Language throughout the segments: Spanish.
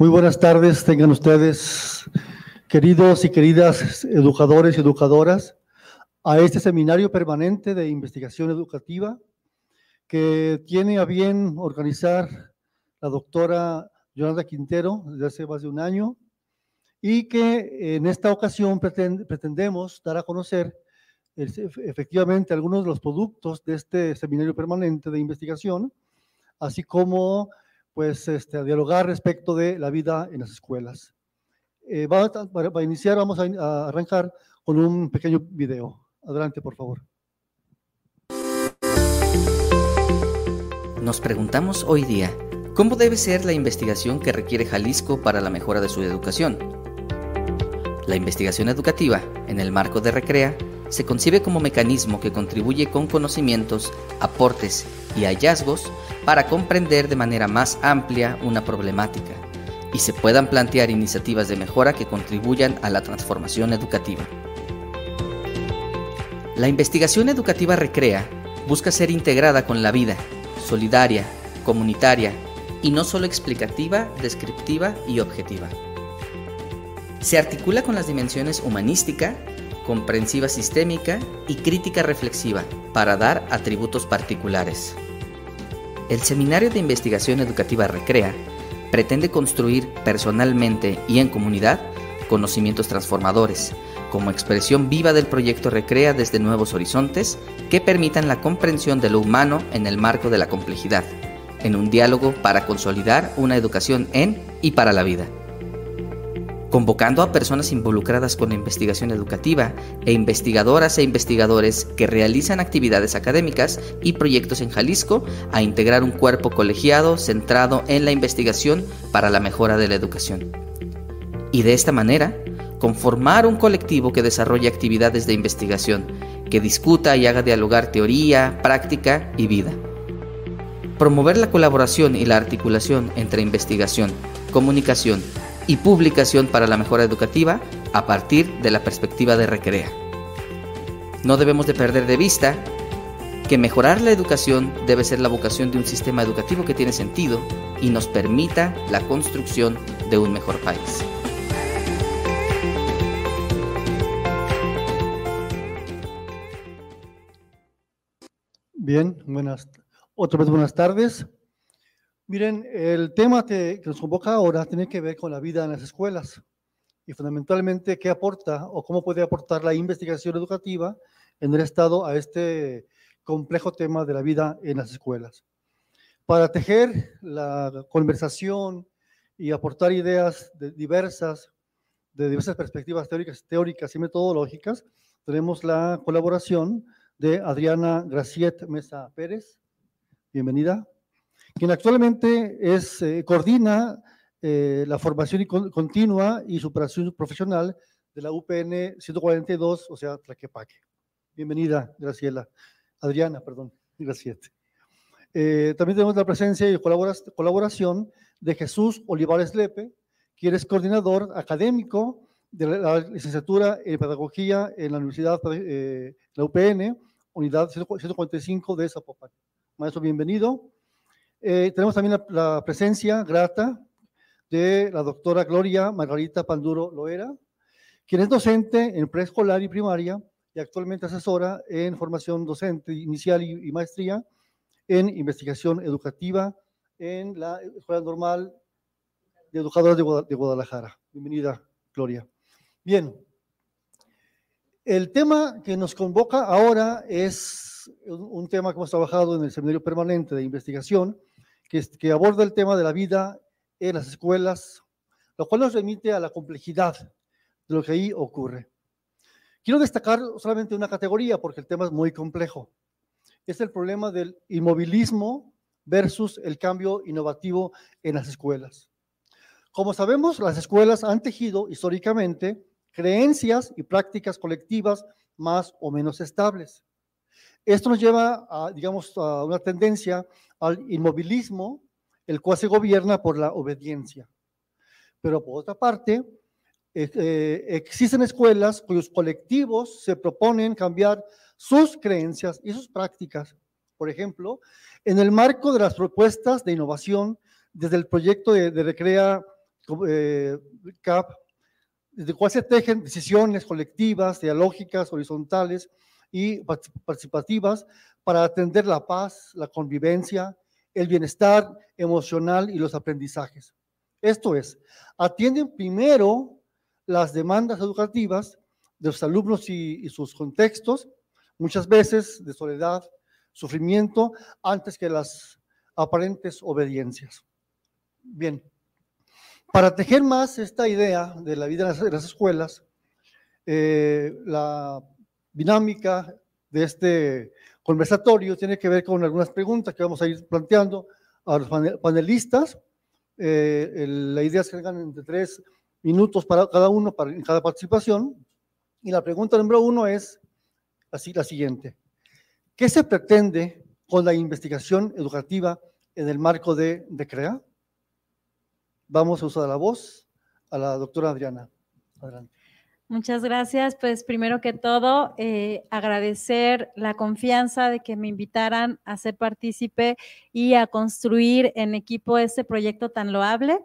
Muy buenas tardes, tengan ustedes, queridos y queridas educadores y educadoras, a este seminario permanente de investigación educativa que tiene a bien organizar la doctora Yolanda Quintero desde hace más de un año y que en esta ocasión pretendemos dar a conocer efectivamente algunos de los productos de este seminario permanente de investigación, así como pues este, a dialogar respecto de la vida en las escuelas. Eh, va, para, iniciar vamos a, arrancar con un pequeño video. Adelante, por favor. Nos preguntamos hoy día, ¿cómo debe ser la investigación que requiere Jalisco para la mejora de su educación? La investigación educativa, en el marco de Recrea, se concibe como mecanismo que contribuye con conocimientos, aportes y hallazgos para comprender de manera más amplia una problemática y se puedan plantear iniciativas de mejora que contribuyan a la transformación educativa. La investigación educativa recrea busca ser integrada con la vida, solidaria, comunitaria y no solo explicativa, descriptiva y objetiva. Se articula con las dimensiones humanística, comprensiva sistémica y crítica reflexiva para dar atributos particulares. El Seminario de Investigación Educativa Recrea pretende construir personalmente y en comunidad conocimientos transformadores, como expresión viva del proyecto Recrea desde nuevos horizontes que permitan la comprensión de lo humano en el marco de la complejidad, en un diálogo para consolidar una educación en y para la vida convocando a personas involucradas con la investigación educativa e investigadoras e investigadores que realizan actividades académicas y proyectos en Jalisco a integrar un cuerpo colegiado centrado en la investigación para la mejora de la educación. Y de esta manera, conformar un colectivo que desarrolle actividades de investigación, que discuta y haga dialogar teoría, práctica y vida. Promover la colaboración y la articulación entre investigación, comunicación, y publicación para la mejora educativa a partir de la perspectiva de Recrea. No debemos de perder de vista que mejorar la educación debe ser la vocación de un sistema educativo que tiene sentido y nos permita la construcción de un mejor país. Bien, buenas, otra vez buenas tardes. Miren, el tema que, nos convoca ahora tiene que ver con la vida en las escuelas y fundamentalmente qué aporta o cómo puede aportar la investigación educativa en el Estado a este complejo tema de la vida en las escuelas. Para tejer la conversación y aportar ideas diversas, de diversas perspectivas teóricas, teóricas y metodológicas, tenemos la colaboración de Adriana Graciet Mesa Pérez. Bienvenida quien actualmente es, eh, coordina eh, la formación continua y superación profesional de la UPN 142, o sea, Tlaquepaque. Bienvenida, Graciela. Adriana, perdón, gracias. Eh, también tenemos la presencia y colaboración de Jesús Olivares Lepe, quien es coordinador académico de la licenciatura en Pedagogía en la Universidad, de la UPN, unidad 145 de Zapopan. Maestro, bienvenido. Eh, tenemos también la, presencia grata de la doctora Gloria Margarita Panduro Loera, quien es docente en preescolar y primaria y actualmente asesora en formación docente inicial y, maestría en investigación educativa en la Escuela Normal de Educadores de Guadalajara. Bienvenida, Gloria. Bien, el tema que nos convoca ahora es un tema que hemos trabajado en el Seminario Permanente de Investigación que, aborda el tema de la vida en las escuelas, lo cual nos remite a la complejidad de lo que ahí ocurre. Quiero destacar solamente una categoría porque el tema es muy complejo. Es el problema del inmovilismo versus el cambio innovativo en las escuelas. Como sabemos, las escuelas han tejido históricamente creencias y prácticas colectivas más o menos estables. Esto nos lleva a, digamos, a una tendencia al inmovilismo, el cual se gobierna por la obediencia. Pero por otra parte, eh, existen escuelas cuyos colectivos se proponen cambiar sus creencias y sus prácticas. Por ejemplo, en el marco de las propuestas de innovación desde el proyecto de, Recrea eh, CAP, desde cual se tejen decisiones colectivas, dialógicas, horizontales y participativas para atender la paz, la convivencia, el bienestar emocional y los aprendizajes. Esto es, atienden primero las demandas educativas de los alumnos y, sus contextos, muchas veces de soledad, sufrimiento, antes que las aparentes obediencias. Bien, para tejer más esta idea de la vida en las, escuelas, eh, la dinámica de este conversatorio tiene que ver con algunas preguntas que vamos a ir planteando a los panelistas. Eh, la idea es que tengan entre tres minutos para cada uno, para, cada participación. Y la pregunta número uno es así la siguiente. ¿Qué se pretende con la investigación educativa en el marco de, de CREA? Vamos a usar la voz a la doctora Adriana. Adelante. Muchas gracias. Pues primero que todo, eh, agradecer la confianza de que me invitaran a ser partícipe y a construir en equipo este proyecto tan loable.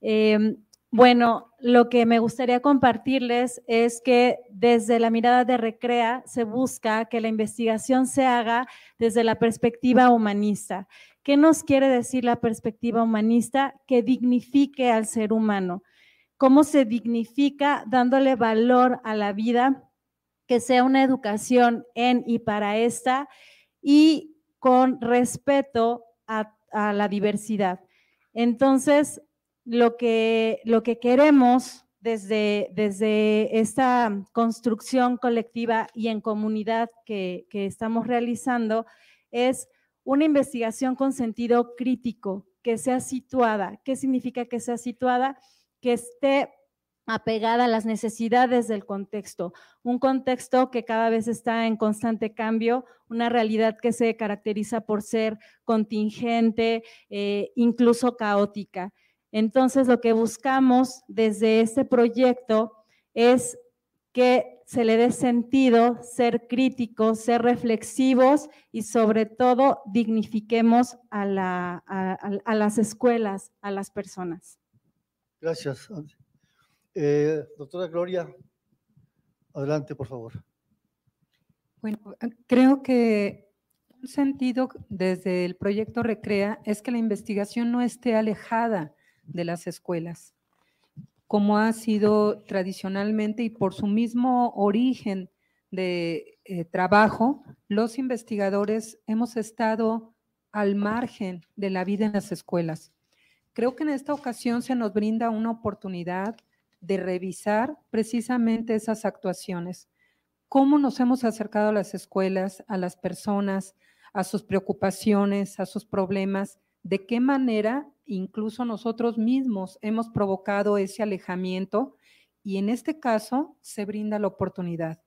Em, bueno, lo que me gustaría compartirles es que desde la mirada de Recrea se busca que la investigación se haga desde la perspectiva humanista. ¿Qué nos quiere decir la perspectiva humanista? Que dignifique al ser humano. ¿Cómo se dignifica dándole valor a la vida? Que sea una educación en y para esta y con respeto a, la diversidad. Entonces, lo que, lo que queremos desde, desde, esta construcción colectiva y en comunidad que, que estamos realizando es una investigación con sentido crítico, que sea situada. ¿Qué significa que sea situada? Que esté apegada a las necesidades del contexto, un contexto que cada vez está en constante cambio, una realidad que se caracteriza por ser contingente, eh, incluso caótica. Entonces, lo que buscamos desde este proyecto es que se le dé sentido, ser críticos, ser reflexivos y sobre todo dignifiquemos a, las escuelas, a las personas. Gracias. Eh, doctora Gloria, adelante, por favor. Bueno, creo que un sentido desde el proyecto Recrea es que la investigación no esté alejada de las escuelas como ha sido tradicionalmente y por su mismo origen de eh, trabajo, los investigadores hemos estado al margen de la vida en las escuelas. Creo que en esta ocasión se nos brinda una oportunidad de revisar precisamente esas actuaciones. Cómo nos hemos acercado a las escuelas, a las personas, a sus preocupaciones, a sus problemas, de qué manera incluso nosotros mismos hemos provocado ese alejamiento y en este caso se brinda la oportunidad.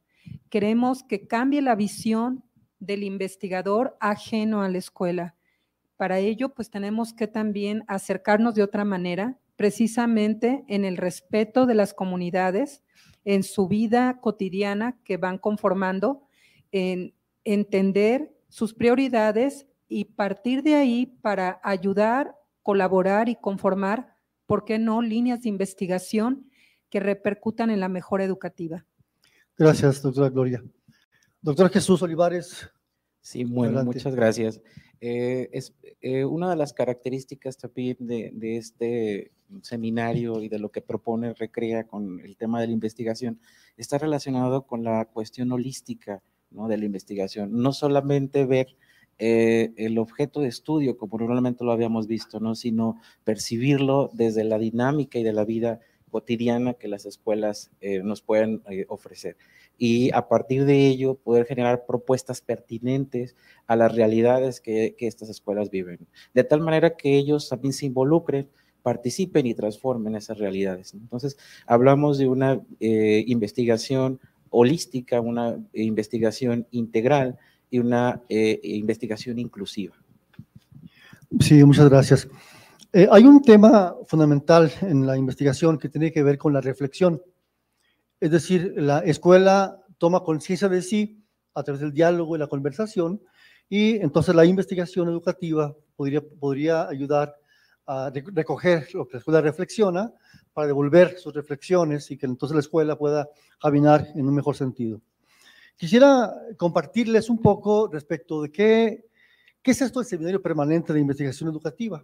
Queremos que cambie la visión del investigador ajeno a la escuela. Para ello, pues tenemos que también acercarnos de otra manera, precisamente en el respeto de las comunidades, en su vida cotidiana que van conformando, en entender sus prioridades y partir de ahí para ayudar colaborar y conformar, ¿por qué no?, líneas de investigación que repercutan en la mejora educativa. Gracias, doctora Gloria. Doctor Jesús Olivares. Sí, bueno, muchas gracias. Eh, es eh, una de las características también de, de, este seminario y de lo que propone Recrea con el tema de la investigación está relacionado con la cuestión holística ¿no? de la investigación. No solamente ver eh, el objeto de estudio, como normalmente lo habíamos visto, ¿no? sino percibirlo desde la dinámica y de la vida cotidiana que las escuelas eh, nos pueden eh, ofrecer. Y a partir de ello, poder generar propuestas pertinentes a las realidades que, estas escuelas viven. De tal manera que ellos también se involucren, participen y transformen esas realidades. Entonces, hablamos de una investigación holística, una investigación integral y una eh, investigación inclusiva. Sí, muchas gracias. Eh, hay un tema fundamental en la investigación que tiene que ver con la reflexión. Es decir, la escuela toma conciencia de sí a través del diálogo y la conversación y entonces la investigación educativa podría, podría ayudar a recoger lo que la escuela reflexiona para devolver sus reflexiones y que entonces la escuela pueda caminar en un mejor sentido. Quisiera compartirles un poco respecto de qué, qué es esto del Seminario Permanente de Investigación Educativa.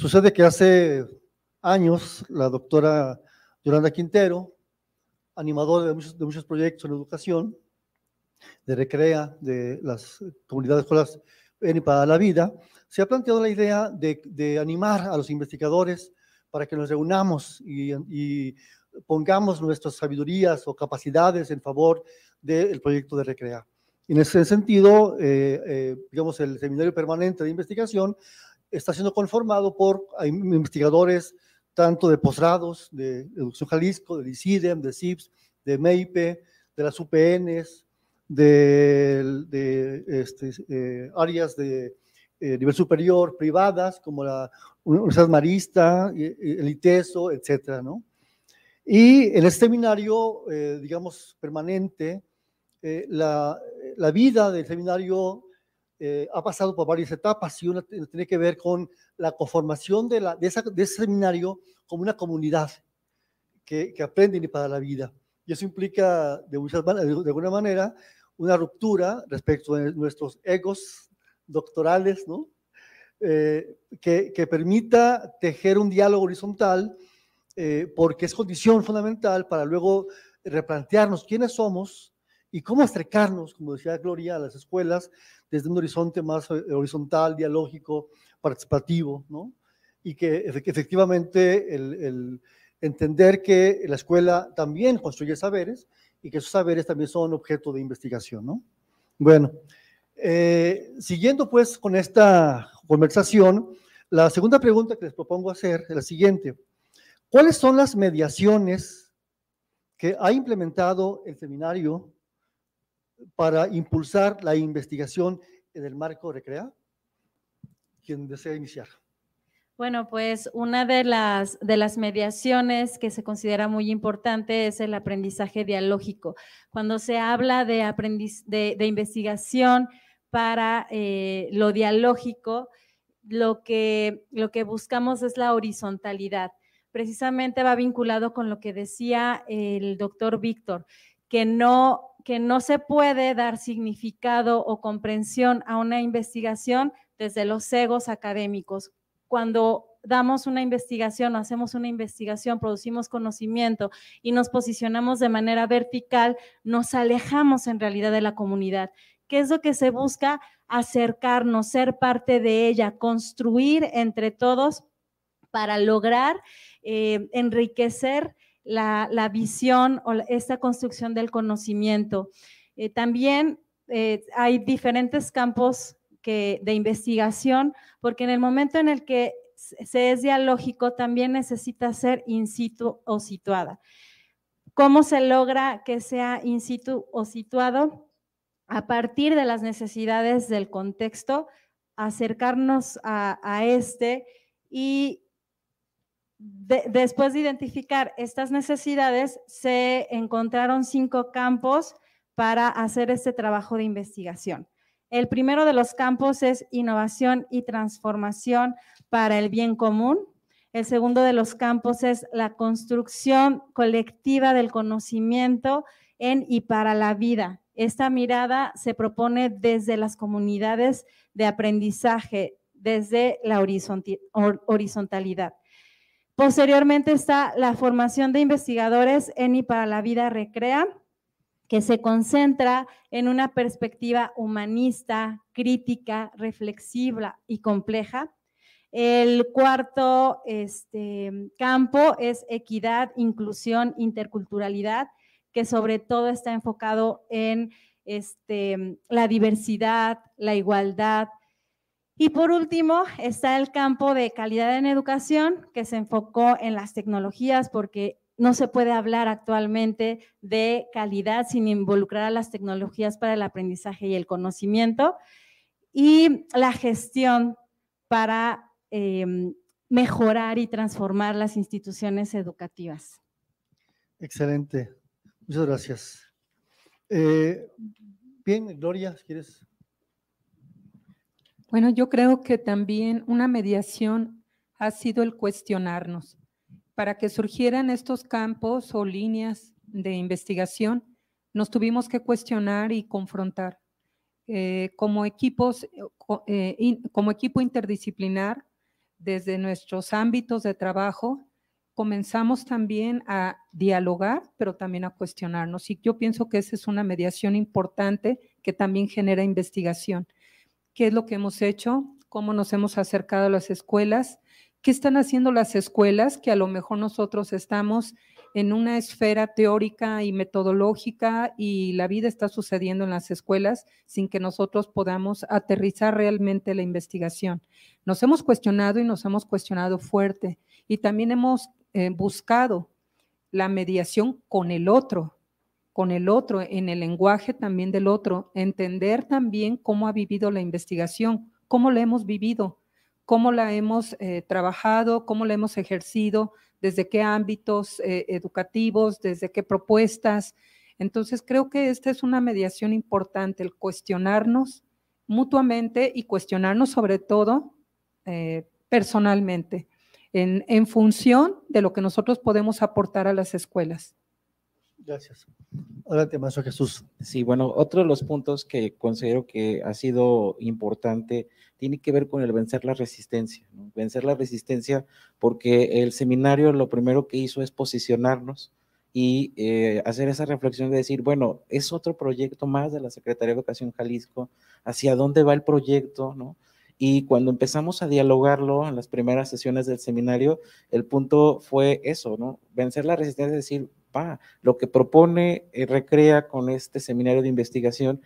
Sucede que hace años la doctora Yolanda Quintero, animadora de muchos, de muchos proyectos en educación, de Recrea, de las comunidades de escuelas en para la vida, se ha planteado la idea de, animar a los investigadores para que nos reunamos y, pongamos nuestras sabidurías o capacidades en favor del proyecto de Recrea. En ese sentido, eh, eh, digamos, el Seminario Permanente de Investigación está siendo conformado por investigadores tanto de posgrados, de Educación Jalisco, de ICIDEM, de CIPS, de MEIPE, de las UPNs, de, de este, eh, áreas de eh, nivel superior privadas, como la Universidad Marista, el ITESO, etcétera, ¿no? Y en este seminario, eh, digamos, permanente, eh, la, la, vida del seminario ha pasado por varias etapas y una tiene que ver con la conformación de, la, de, esa, de ese seminario como una comunidad que, que aprende para la vida. Y eso implica, de, muchas, de alguna manera, una ruptura respecto de nuestros egos doctorales, ¿no? Eh, que, que, permita tejer un diálogo horizontal, eh, porque es condición fundamental para luego replantearnos quiénes somos y cómo acercarnos, como decía Gloria, a las escuelas desde un horizonte más eh, horizontal, dialógico, participativo, ¿no? Y que efectivamente el, entender que la escuela también construye saberes y que esos saberes también son objeto de investigación, ¿no? Bueno, eh, siguiendo pues con esta conversación, la segunda pregunta que les propongo hacer es la siguiente. ¿Cuáles son las mediaciones que ha implementado el seminario para impulsar la investigación en el marco Recrea? ¿Quién desea iniciar? Bueno, pues una de las, de las mediaciones que se considera muy importante es el aprendizaje dialógico. Cuando se habla de, aprendiz, de, de investigación, para eh, lo dialógico, lo que, lo que buscamos es la horizontalidad. Precisamente va vinculado con lo que decía el doctor Víctor, que no, que no se puede dar significado o comprensión a una investigación desde los egos académicos. Cuando damos una investigación hacemos una investigación, producimos conocimiento y nos posicionamos de manera vertical, nos alejamos en realidad de la comunidad. ¿Qué es lo que se busca? Acercarnos, ser parte de ella, construir entre todos para lograr eh, enriquecer la, visión o esta construcción del conocimiento. Eh, también eh, hay diferentes campos de investigación, porque en el momento en el que se es dialógico, también necesita ser in situ o situada. ¿Cómo se logra que sea in situ o situado? a partir de las necesidades del contexto, acercarnos a, este y después de identificar estas necesidades, se encontraron cinco campos para hacer este trabajo de investigación. El primero de los campos es innovación y transformación para el bien común. El segundo de los campos es la construcción colectiva del conocimiento en y para la vida. Esta mirada se propone desde las comunidades de aprendizaje, desde la horizontalidad. Posteriormente está la formación de investigadores en y para la vida recrea, que se concentra en una perspectiva humanista, crítica, reflexiva y compleja. El cuarto este, campo es equidad, inclusión, interculturalidad que sobre todo está enfocado en este, la diversidad, la igualdad. Y por último, está el campo de calidad en educación, que se enfocó en las tecnologías, porque no se puede hablar actualmente de calidad sin involucrar a las tecnologías para el aprendizaje y el conocimiento. Y la gestión para em, mejorar y transformar las instituciones educativas. Excelente. Muchas gracias. Eh, bien, Gloria, ¿quieres? Bueno, yo creo que también una mediación ha sido el cuestionarnos. Para que surgieran estos campos o líneas de investigación, nos tuvimos que cuestionar y confrontar. Eh, como, equipos, eh, como equipo interdisciplinar, desde nuestros ámbitos de trabajo, comenzamos también a dialogar, pero también a cuestionarnos. Y yo pienso que esa es una mediación importante que también genera investigación. ¿Qué es lo que hemos hecho? ¿Cómo nos hemos acercado a las escuelas? ¿Qué están haciendo las escuelas que a lo mejor nosotros estamos en una esfera teórica y metodológica y la vida está sucediendo en las escuelas sin que nosotros podamos aterrizar realmente la investigación? Nos hemos cuestionado y nos hemos cuestionado fuerte y también hemos eh, buscado la mediación con el otro, con el otro, en el lenguaje también del otro, entender también cómo ha vivido la investigación, cómo la hemos vivido, cómo la hemos eh, trabajado, cómo la hemos ejercido, desde qué ámbitos eh, educativos, desde qué propuestas. Entonces, creo que esta es una mediación importante, el cuestionarnos mutuamente y cuestionarnos sobre todo eh, personalmente, en, en función de lo que nosotros podemos aportar a las escuelas. Gracias. Adelante, Maestro Jesús. Sí, bueno, otro de los puntos que considero que ha sido importante tiene que ver con el vencer la resistencia. Vencer la resistencia porque el seminario lo primero que hizo es posicionarnos y eh, hacer esa reflexión de decir, bueno, es otro proyecto más de la Secretaría de Educación Jalisco, hacia dónde va el proyecto, ¿no? Y cuando empezamos a dialogarlo en las primeras sesiones del seminario, el punto fue eso, ¿no? Vencer la resistencia, es decir, lo que propone eh, Recrea con este seminario de investigación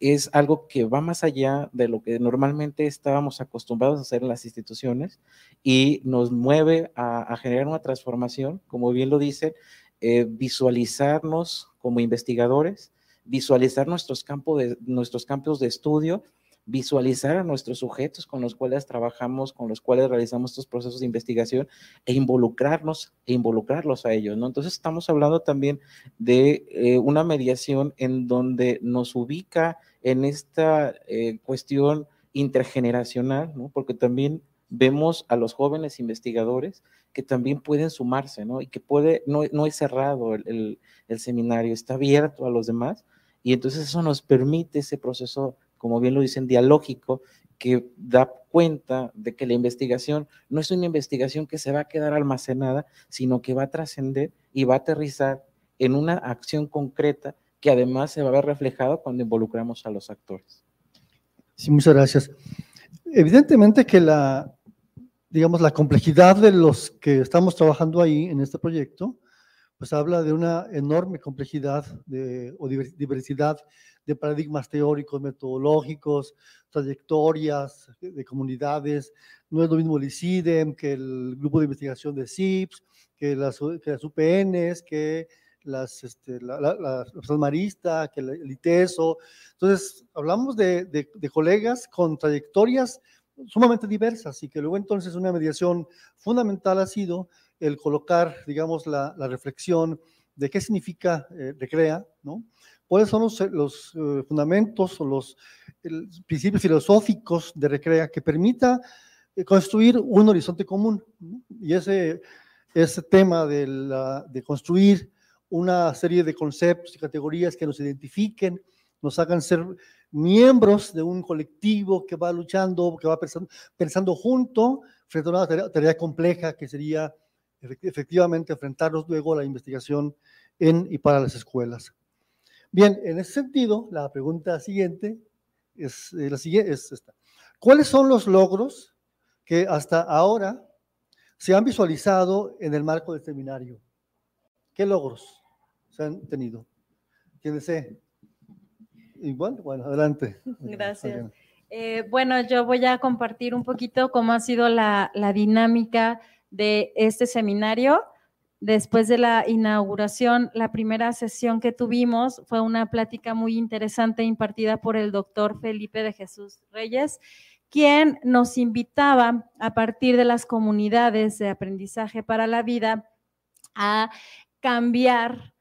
es algo que va más allá de lo que normalmente estábamos acostumbrados a hacer en las instituciones y nos mueve a, generar una transformación, como bien lo dice, eh, visualizarnos como investigadores, visualizar nuestros, campos de, nuestros campos de estudio visualizar a nuestros sujetos con los cuales trabajamos, con los cuales realizamos estos procesos de investigación e involucrarnos e involucrarlos a ellos, ¿no? Entonces estamos hablando también de eh, una mediación en donde nos ubica en esta eh, cuestión intergeneracional, ¿no? Porque también vemos a los jóvenes investigadores que también pueden sumarse, ¿no? Y que puede, no, no es cerrado el, el seminario, está abierto a los demás. Y entonces eso nos permite ese proceso como bien lo dicen, dialógico, que da cuenta de que la investigación no es una investigación que se va a quedar almacenada, sino que va a trascender y va a aterrizar en una acción concreta que además se va a ver reflejado cuando involucramos a los actores. Sí, muchas gracias. Evidentemente que la, digamos, la complejidad de los que estamos trabajando ahí en este proyecto, pues habla de una enorme complejidad de, o diversidad de paradigmas teóricos, metodológicos, trayectorias de comunidades. No es lo mismo el ICIDEM que el grupo de investigación de CIPS, que las, que las UPNs, que las, este, la, la, Marista, que el ITESO. Entonces, hablamos de, de, de, colegas con trayectorias sumamente diversas y que luego entonces una mediación fundamental ha sido el colocar, digamos, la, la reflexión de qué significa eh, recrea, ¿no? Cuáles son los, los eh, fundamentos o los principios filosóficos de Recrea que permita eh, construir un horizonte común. Y ese, ese tema de, la, de construir una serie de conceptos y categorías que nos identifiquen, nos hagan ser miembros de un colectivo que va luchando, que va pensando, pensando junto frente a una tarea, tarea, compleja que sería efectivamente enfrentarnos luego a la investigación en y para las escuelas. Bien, en ese sentido, la pregunta siguiente es, eh, la siguiente, es esta. ¿Cuáles son los logros que hasta ahora se han visualizado en el marco del seminario? ¿Qué logros se han tenido? ¿Quién desea? Igual, bueno, adelante. Gracias. Eh, bueno, yo voy a compartir un poquito cómo ha sido la, la dinámica de este seminario Después de la inauguración, la primera sesión que tuvimos fue una plática muy interesante impartida por el doctor Felipe de Jesús Reyes, quien nos invitaba a partir de las comunidades de aprendizaje para la vida a cambiar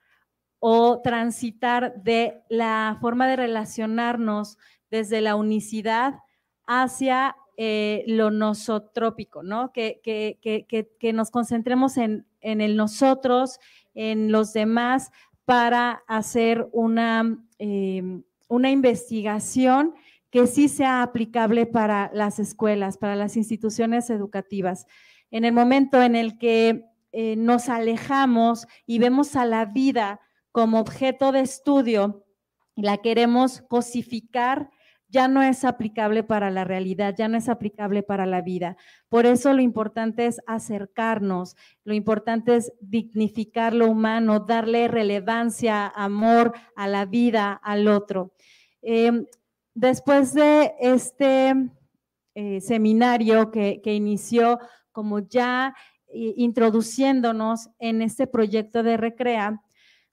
o transitar de la forma de relacionarnos desde la unicidad hacia eh, lo nosotrópico, ¿no? Que, que, nos concentremos en, el nosotros, en los demás, para hacer una, em, una investigación que sí sea aplicable para las escuelas, para las instituciones educativas. En el momento en el que eh, nos alejamos y vemos a la vida como objeto de estudio la queremos cosificar, ya no es aplicable para la realidad, ya no es aplicable para la vida. Por eso lo importante es acercarnos, lo importante es dignificar lo humano, darle relevancia, amor a la vida, al otro. Em, después de este eh, seminario que, inició como ya eh, introduciéndonos en este proyecto de Recrea,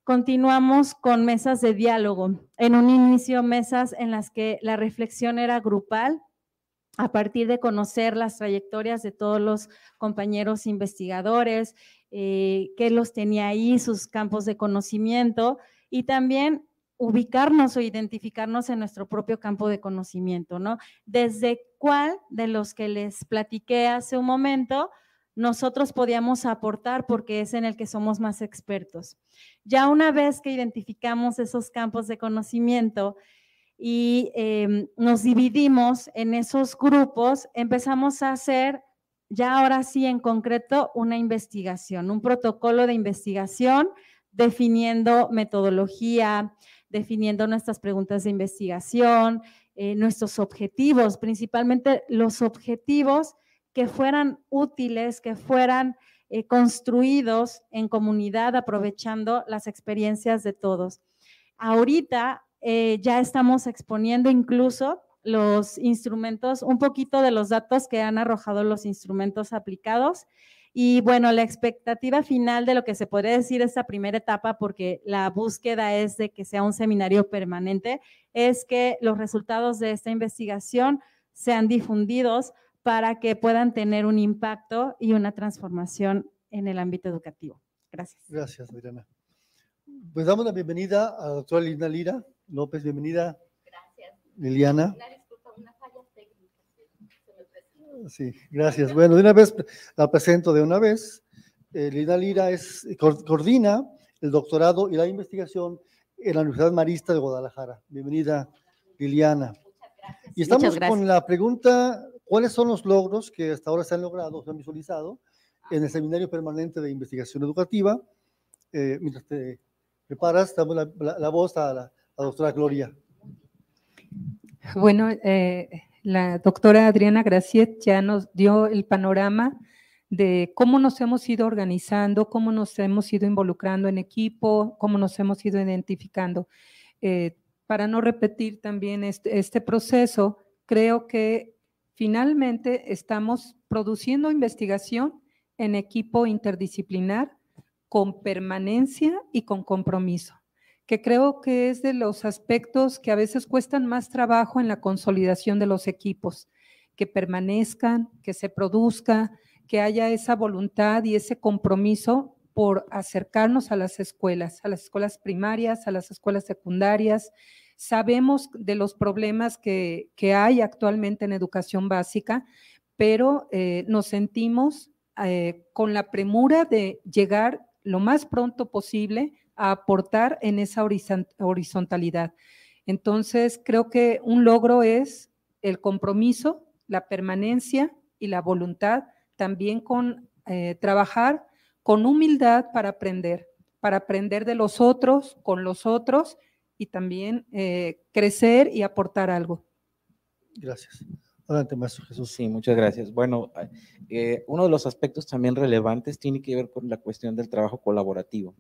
continuamos con mesas de diálogo. En un inicio, mesas en las que la reflexión era grupal, a partir de conocer las trayectorias de todos los compañeros investigadores, eh, qué los tenía ahí, sus campos de conocimiento y también ubicarnos o identificarnos en nuestro propio campo de conocimiento, ¿no? Desde cuál de los que les platiqué hace un momento nosotros podíamos aportar porque es en el que somos más expertos. Ya una vez que identificamos esos campos de conocimiento y em, nos dividimos en esos grupos, empezamos a hacer ya ahora sí en concreto una investigación, un protocolo de investigación definiendo metodología, definiendo nuestras preguntas de investigación, eh, nuestros objetivos, principalmente los objetivos que fueran útiles, que fueran eh, construidos en comunidad, aprovechando las experiencias de todos. Ahorita eh, ya estamos exponiendo incluso los instrumentos, un poquito de los datos que han arrojado los instrumentos aplicados. Y bueno, la expectativa final de lo que se puede decir esta primera etapa, porque la búsqueda es de que sea un seminario permanente, es que los resultados de esta investigación sean difundidos para que puedan tener un impacto y una transformación en el ámbito educativo. Gracias. Gracias, Adriana. Pues damos la bienvenida a la doctora Lina Lira López. Bienvenida. Gracias. Liliana. Sí, gracias. Bueno, de una vez la presento de una vez. Eh, Lina Lira es, coordina el doctorado y la investigación en la Universidad Marista de Guadalajara. Bienvenida, Liliana. Y estamos con la pregunta ¿Cuáles son los logros que hasta ahora se han logrado, se han visualizado en el Seminario Permanente de Investigación Educativa? Eh, mientras te preparas, damos la, voz a la, doctora Gloria. Bueno, eh, la doctora Adriana Graciet ya nos dio el panorama de cómo nos hemos ido organizando, cómo nos hemos ido involucrando en equipo, cómo nos hemos ido identificando. Eh, para no repetir también este, este proceso, creo que Finalmente, estamos produciendo investigación en equipo interdisciplinar con permanencia y con compromiso, que creo que es de los aspectos que a veces cuestan más trabajo en la consolidación de los equipos, que permanezcan, que se produzca, que haya esa voluntad y ese compromiso por acercarnos a las escuelas, a las escuelas primarias, a las escuelas secundarias, Sabemos de los problemas que, hay actualmente en educación básica, pero eh, nos sentimos eh, con la premura de llegar lo más pronto posible a aportar en esa horizontalidad. Entonces, creo que un logro es el compromiso, la permanencia y la voluntad, también con eh, trabajar con humildad para aprender, para aprender de los otros, con los otros y también eh, crecer y aportar algo. Gracias. Adelante, Maestro Jesús. Sí, muchas gracias. Bueno, eh, uno de los aspectos también relevantes tiene que ver con la cuestión del trabajo colaborativo.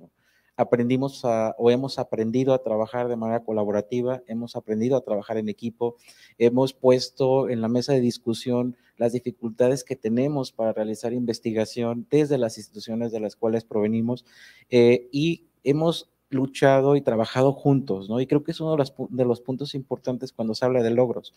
Aprendimos o hemos aprendido a trabajar de manera colaborativa, hemos aprendido a trabajar en equipo, hemos puesto en la mesa de discusión las dificultades que tenemos para realizar investigación desde las instituciones de las cuales provenimos eh, y hemos luchado y trabajado juntos, ¿no? Y creo que es uno de los, puntos importantes cuando se habla de logros.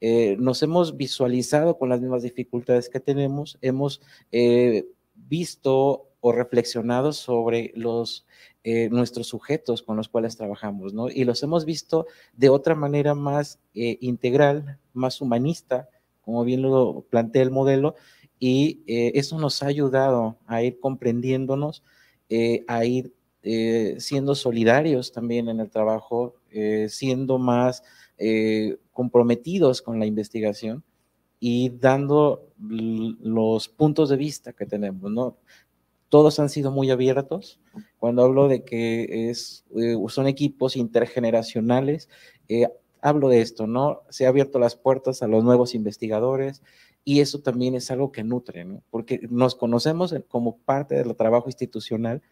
Eh, nos hemos visualizado con las mismas dificultades que tenemos, hemos eh, visto o reflexionado sobre los, eh, nuestros sujetos con los cuales trabajamos, ¿no? Y los hemos visto de otra manera más integral, más humanista, como bien lo plantea el modelo, y eso nos ha ayudado a ir comprendiéndonos, a ir eh, siendo solidarios también en el trabajo, siendo más comprometidos con la investigación y dando los puntos de vista que tenemos, ¿no? Todos han sido muy abiertos. Cuando hablo de que es, son equipos intergeneracionales, hablo de esto, ¿no? Se ha abierto las puertas a los nuevos investigadores, y eso también es algo que nutre, ¿no? Porque nos conocemos como parte del trabajo institucional,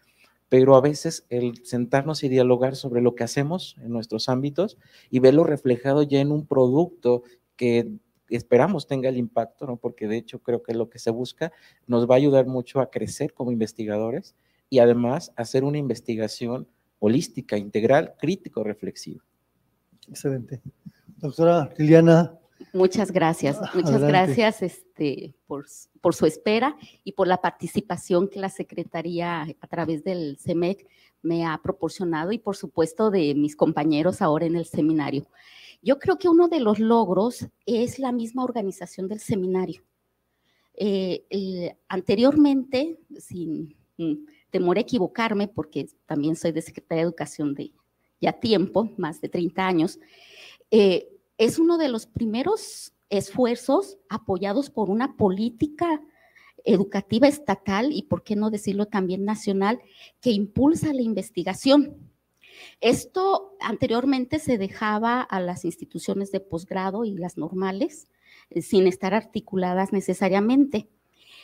pero a veces el sentarnos y dialogar sobre lo que hacemos en nuestros ámbitos y verlo reflejado ya en un producto que esperamos tenga el impacto, ¿no? Porque de hecho creo que lo que se busca nos va a ayudar mucho a crecer como investigadores y además hacer una investigación holística, integral, crítico, reflexiva. Excelente. Doctora Liliana Muchas gracias, ah, muchas gracias este, por, por, su espera y por la participación que la Secretaría a través del CEMEC me ha proporcionado y por supuesto de mis compañeros ahora en el seminario. Yo creo que uno de los logros es la misma organización del seminario. Eh, anteriormente, sin mm, temor a equivocarme, porque también soy de Secretaría de Educación de ya tiempo, más de 30 años, eh, es uno de los primeros esfuerzos apoyados por una política educativa estatal y, por qué no decirlo también nacional, que impulsa la investigación. Esto anteriormente se dejaba a las instituciones de posgrado y las normales eh, sin estar articuladas necesariamente.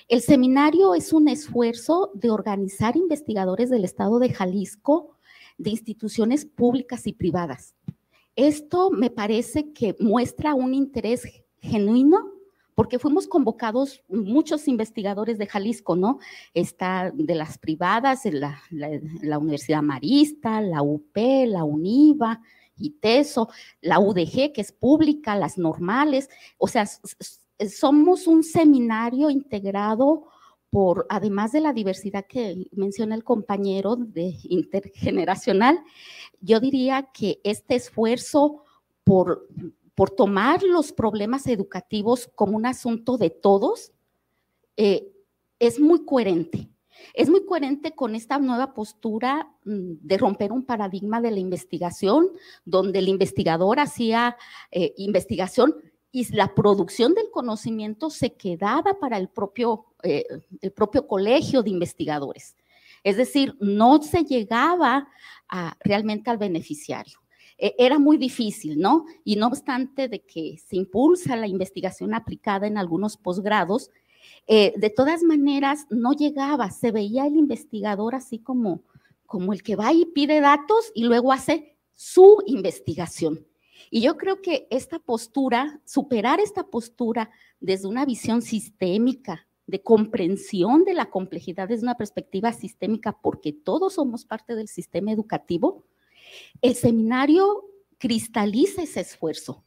El seminario es un esfuerzo de organizar investigadores del estado de Jalisco de instituciones públicas y privadas. Esto me parece que muestra un interés genuino porque fuimos convocados muchos investigadores de Jalisco, ¿no? Está de las privadas, la, Universidad Marista, la UP, la UNIVA, ITESO, la UDG, que es pública, las normales. O sea, somos un seminario integrado por, además de la diversidad que menciona el compañero de intergeneracional, yo diría que este esfuerzo por, por tomar los problemas educativos como un asunto de todos eh, es muy coherente. Es muy coherente con esta nueva postura mm, de romper un paradigma de la investigación, donde el investigador hacía eh, investigación y la producción del conocimiento se quedaba para el propio, eh, el propio colegio de investigadores. Es decir, no se llegaba realmente al beneficiario. E, era muy difícil, ¿no? Y no obstante de que se impulsa la investigación aplicada en algunos posgrados, eh, de todas maneras no llegaba, se veía el investigador así como, como el que va y pide datos y luego hace su investigación. Y yo creo que esta postura, superar esta postura desde una visión sistémica, de comprensión de la complejidad desde una perspectiva sistémica, porque todos somos parte del sistema educativo, el seminario cristaliza ese esfuerzo.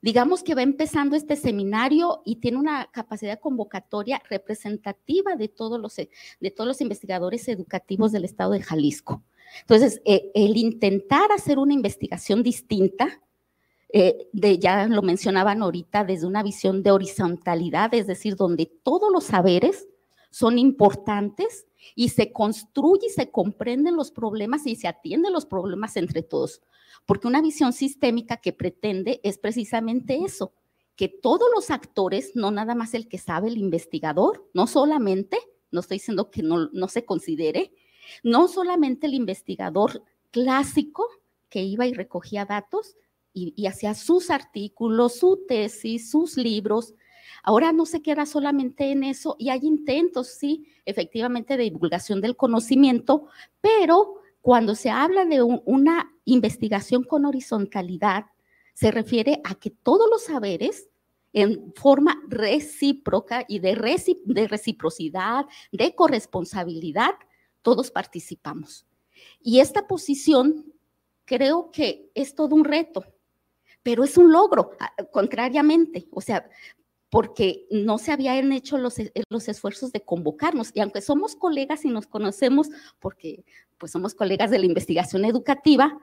Digamos que va empezando este seminario y tiene una capacidad convocatoria representativa de todos los, de todos los investigadores educativos del estado de Jalisco. Entonces, eh, el intentar hacer una investigación distinta, eh, de, ya lo mencionaban ahorita, desde una visión de horizontalidad, es decir, donde todos los saberes son importantes y se construye y se comprenden los problemas y se atienden los problemas entre todos. Porque una visión sistémica que pretende es precisamente eso, que todos los actores, no nada más el que sabe, el investigador, no solamente, no estoy diciendo que no, no se considere, no solamente el investigador clásico que iba y recogía datos, y, hacía sus artículos, su tesis, sus libros. Ahora no se queda solamente en eso y hay intentos, sí, efectivamente, de divulgación del conocimiento, pero cuando se habla de una investigación con horizontalidad, se refiere a que todos los saberes en forma recíproca y de, de reciprocidad, de corresponsabilidad, todos participamos. Y esta posición creo que es todo un reto, pero es un logro, contrariamente, o sea, porque no se habían hecho los, e, los, esfuerzos de convocarnos. Y aunque somos colegas y nos conocemos, porque pues somos colegas de la investigación educativa,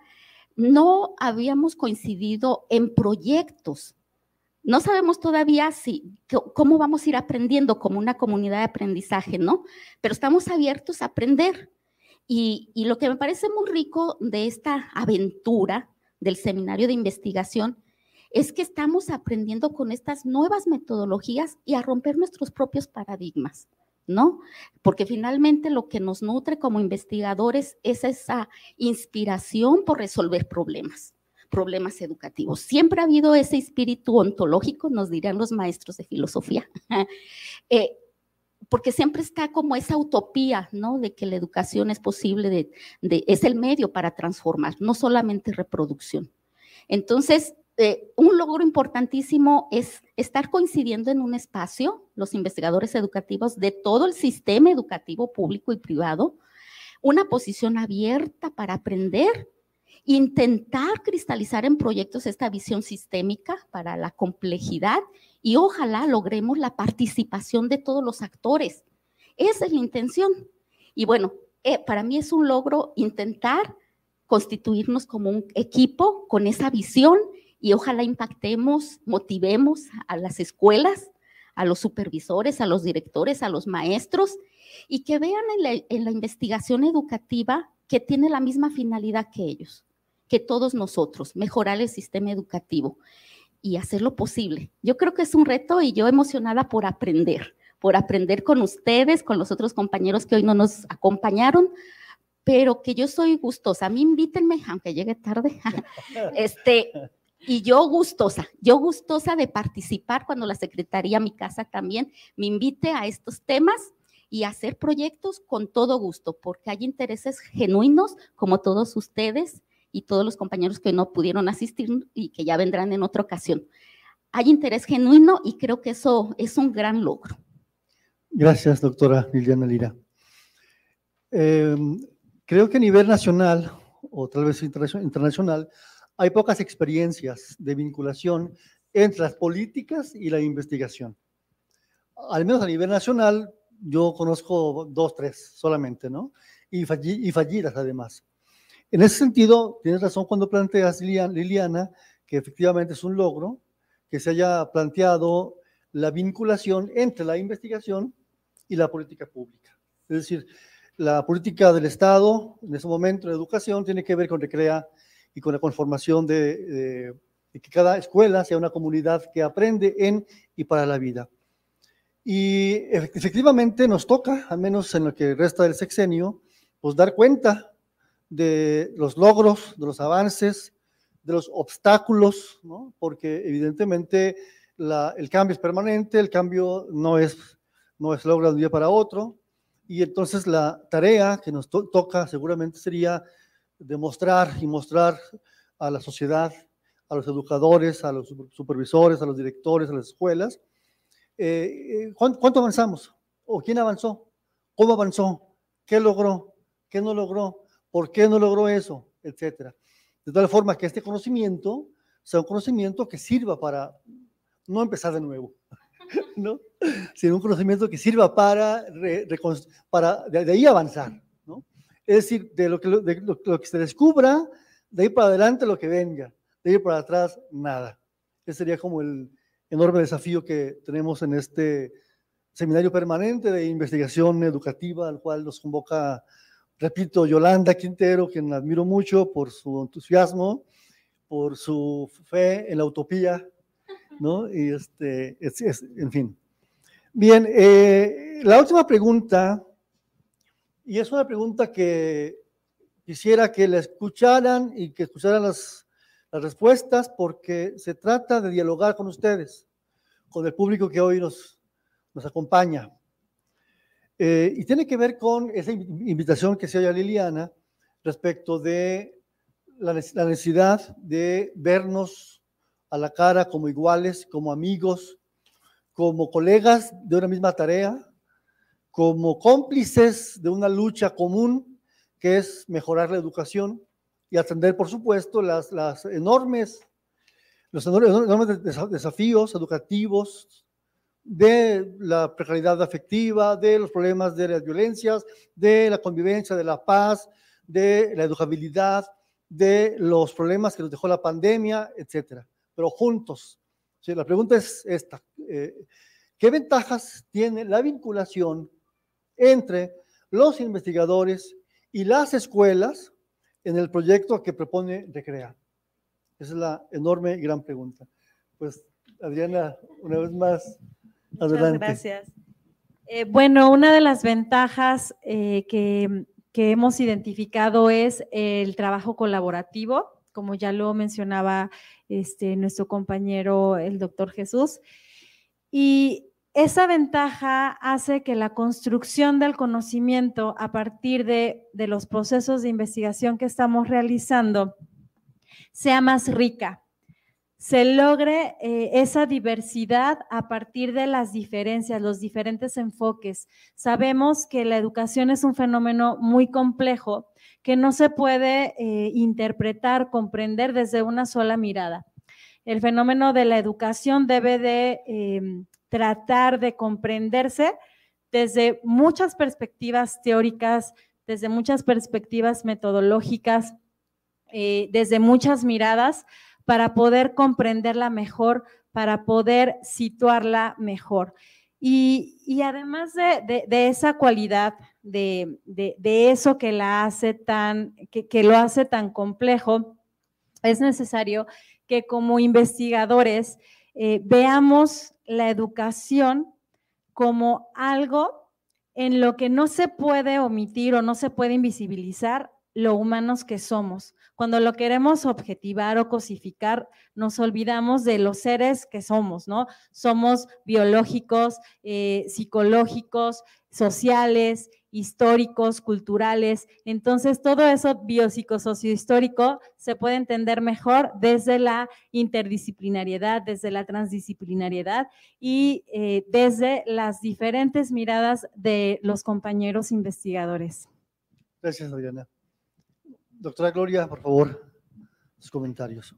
no habíamos coincidido en proyectos no sabemos todavía si, cómo vamos a ir aprendiendo como una comunidad de aprendizaje, ¿no? Pero estamos abiertos a aprender. Y, y lo que me parece muy rico de esta aventura del seminario de investigación es que estamos aprendiendo con estas nuevas metodologías y a romper nuestros propios paradigmas. ¿no? Porque finalmente lo que nos nutre como investigadores es esa inspiración por resolver problemas, problemas educativos. Siempre ha habido ese espíritu ontológico, nos dirán los maestros de filosofía, eh, porque siempre está como esa utopía, ¿no? De que la educación es posible, de, es el medio para transformar, no solamente reproducción. Entonces, eh, un logro importantísimo es estar coincidiendo en un espacio, los investigadores educativos de todo el sistema educativo público y privado, una posición abierta para aprender, intentar cristalizar en proyectos esta visión sistémica para la complejidad y ojalá logremos la participación de todos los actores. Esa es la intención. Y bueno, eh, para mí es un logro intentar constituirnos como un equipo con esa visión y ojalá impactemos, motivemos a las escuelas, a los supervisores, a los directores, a los maestros y que vean en la, investigación educativa que tiene la misma finalidad que ellos, que todos nosotros, mejorar el sistema educativo y hacer lo posible. Yo creo que es un reto y yo emocionada por aprender, por aprender con ustedes, con los otros compañeros que hoy no nos acompañaron, pero que yo soy gustosa. A mí invítenme, aunque llegue tarde. este, y yo gustosa, yo gustosa de participar cuando la Secretaría, mi casa también, me invite a estos temas y hacer proyectos con todo gusto, porque hay intereses genuinos, como todos ustedes y todos los compañeros que no pudieron asistir y que ya vendrán en otra ocasión. Hay interés genuino y creo que eso es un gran logro. Gracias, doctora Liliana Lira. Em, creo que a nivel nacional, o tal vez internacional, hay pocas experiencias de vinculación entre las políticas y la investigación. Al menos a nivel nacional, yo conozco dos, tres solamente, ¿no? Y, fallidas además. En ese sentido, tienes razón cuando planteas, Liliana, que efectivamente es un logro que se haya planteado la vinculación entre la investigación y la política pública. Es decir, la política del Estado, en ese momento, de educación, tiene que ver con Recrea y con la conformación de, que cada escuela sea una comunidad que aprende en y para la vida. Y efectivamente nos toca, al menos en lo que resta del sexenio, pues dar cuenta de los logros, de los avances, de los obstáculos, ¿no? porque evidentemente el cambio es permanente, el cambio no es, no es logro de un día para otro, y entonces la tarea que nos toca seguramente sería demostrar y mostrar a la sociedad, a los educadores, a los supervisores, a los directores, a las escuelas, eh, eh, ¿cuánto avanzamos? ¿O quién avanzó? ¿Cómo avanzó? ¿Qué logró? ¿Qué no logró? ¿Por qué no logró eso? Etcétera. De tal forma que este conocimiento sea un conocimiento que sirva para no empezar de nuevo, ¿no? sino un conocimiento que sirva para, para de ahí avanzar. Es decir, de lo que, lo, que se descubra, de ahí para adelante lo que venga, de ahí para atrás nada. Ese sería como el enorme desafío que tenemos en este seminario permanente de investigación educativa al cual nos convoca, repito, Yolanda Quintero, quien admiro mucho por su entusiasmo, por su fe en la utopía, ¿no? Y este, es, en fin. Bien, eh, la última pregunta y es una pregunta que quisiera que la escucharan y que escucharan las, respuestas porque se trata de dialogar con ustedes, con el público que hoy nos, nos acompaña. Eh, y tiene que ver con esa invitación que se oye a Liliana respecto de la necesidad de vernos a la cara como iguales, como amigos, como colegas de una misma tarea, como cómplices de una lucha común que es mejorar la educación y atender, por supuesto, las, enormes, los enormes desafíos educativos de la precariedad afectiva, de los problemas de las violencias, de la convivencia, de la paz, de la educabilidad, de los problemas que nos dejó la pandemia, etcétera. Pero juntos, la pregunta es esta. Eh, ¿Qué ventajas tiene la vinculación entre los investigadores y las escuelas en el proyecto que propone Recrea? Esa es la enorme y gran pregunta. Pues, Adriana, una vez más, adelante. Muchas gracias. Eh, bueno, una de las ventajas eh, que, que hemos identificado es el trabajo colaborativo, como ya lo mencionaba este, nuestro compañero, el doctor Jesús. Y esa ventaja hace que la construcción del conocimiento a partir de, los procesos de investigación que estamos realizando sea más rica, se logre eh, esa diversidad a partir de las diferencias, los diferentes enfoques. Sabemos que la educación es un fenómeno muy complejo que no se puede eh, interpretar, comprender desde una sola mirada. El fenómeno de la educación debe de em, tratar de comprenderse desde muchas perspectivas teóricas, desde muchas perspectivas metodológicas, eh, desde muchas miradas, para poder comprenderla mejor, para poder situarla mejor. Y, además de, esa cualidad, de, eso que la hace tan, que lo hace tan complejo, es necesario que como investigadores eh, veamos la educación como algo en lo que no se puede omitir o no se puede invisibilizar lo humanos que somos. Cuando lo queremos objetivar o cosificar, nos olvidamos de los seres que somos, ¿no? Somos biológicos, eh, psicológicos, sociales, históricos, culturales. Entonces, todo eso biopsicosociohistórico se puede entender mejor desde la interdisciplinariedad, desde la transdisciplinariedad y eh, desde las diferentes miradas de los compañeros investigadores. Gracias, Adriana. Doctora Gloria, por favor, sus comentarios.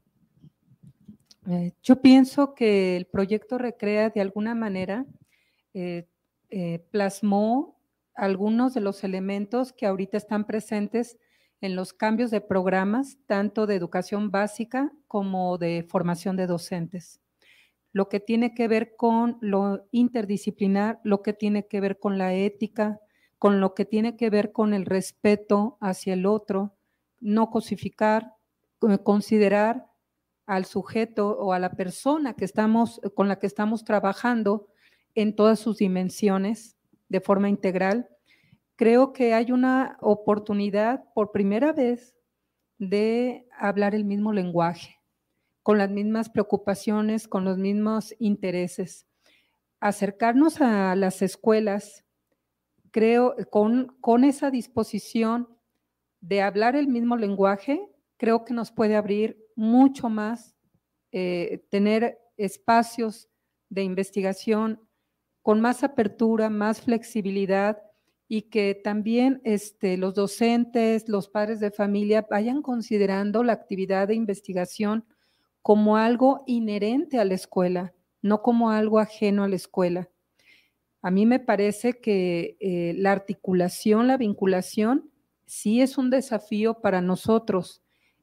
Eh, yo pienso que el proyecto Recrea de alguna manera eh, plasmó algunos de los elementos que ahorita están presentes en los cambios de programas, tanto de educación básica como de formación de docentes. Lo que tiene que ver con lo interdisciplinar, lo que tiene que ver con la ética, con lo que tiene que ver con el respeto hacia el otro, no cosificar, considerar al sujeto o a la persona que estamos, con la que estamos trabajando en todas sus dimensiones, de forma integral, creo que hay una oportunidad por primera vez de hablar el mismo lenguaje, con las mismas preocupaciones, con los mismos intereses. Acercarnos a las escuelas, creo, con, con esa disposición de hablar el mismo lenguaje, creo que nos puede abrir mucho más, eh, tener espacios de investigación con más apertura, más flexibilidad y que también este, los docentes, los padres de familia vayan considerando la actividad de investigación como algo inherente a la escuela, no como algo ajeno a la escuela. A mí me parece que eh, la articulación, la vinculación, sí es un desafío para nosotros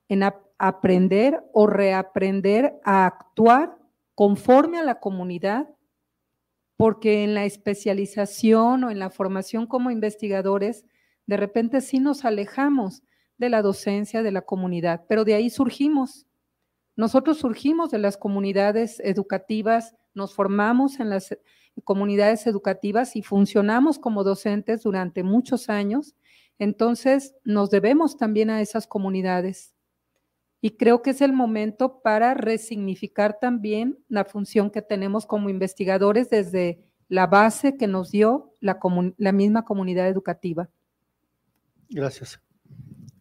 en aprender o reaprender a actuar conforme a la comunidad porque en la especialización o en la formación como investigadores, de repente sí nos alejamos de la docencia de la comunidad, pero de ahí surgimos. Nosotros surgimos de las comunidades educativas, nos formamos en las comunidades educativas y funcionamos como docentes durante muchos años, entonces nos debemos también a esas comunidades. Y creo que es el momento para resignificar también la función que tenemos como investigadores desde la base que nos dio la, la misma comunidad educativa. Gracias.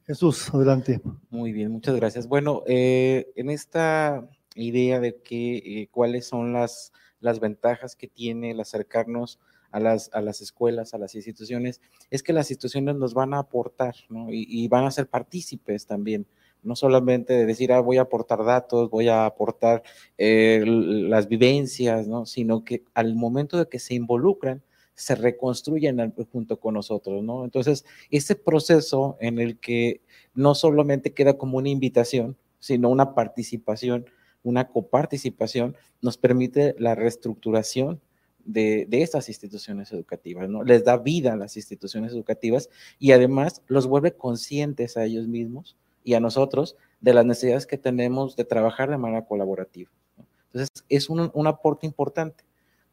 Jesús, adelante. Muy bien, muchas gracias. Bueno, eh, en esta idea de que eh, cuáles son las, las ventajas que tiene el acercarnos a las, a las escuelas, a las instituciones, es que las instituciones nos van a aportar ¿no? y, van a ser partícipes también no solamente de decir, ah, voy a aportar datos, voy a aportar eh, las vivencias, ¿no? sino que al momento de que se involucran, se reconstruyen junto con nosotros, ¿no? Entonces, ese proceso en el que no solamente queda como una invitación, sino una participación, una coparticipación, nos permite la reestructuración de, estas instituciones educativas, ¿no? Les da vida a las instituciones educativas y además los vuelve conscientes a ellos mismos y a nosotros de las necesidades que tenemos de trabajar de manera colaborativa. Entonces, es un, un aporte importante,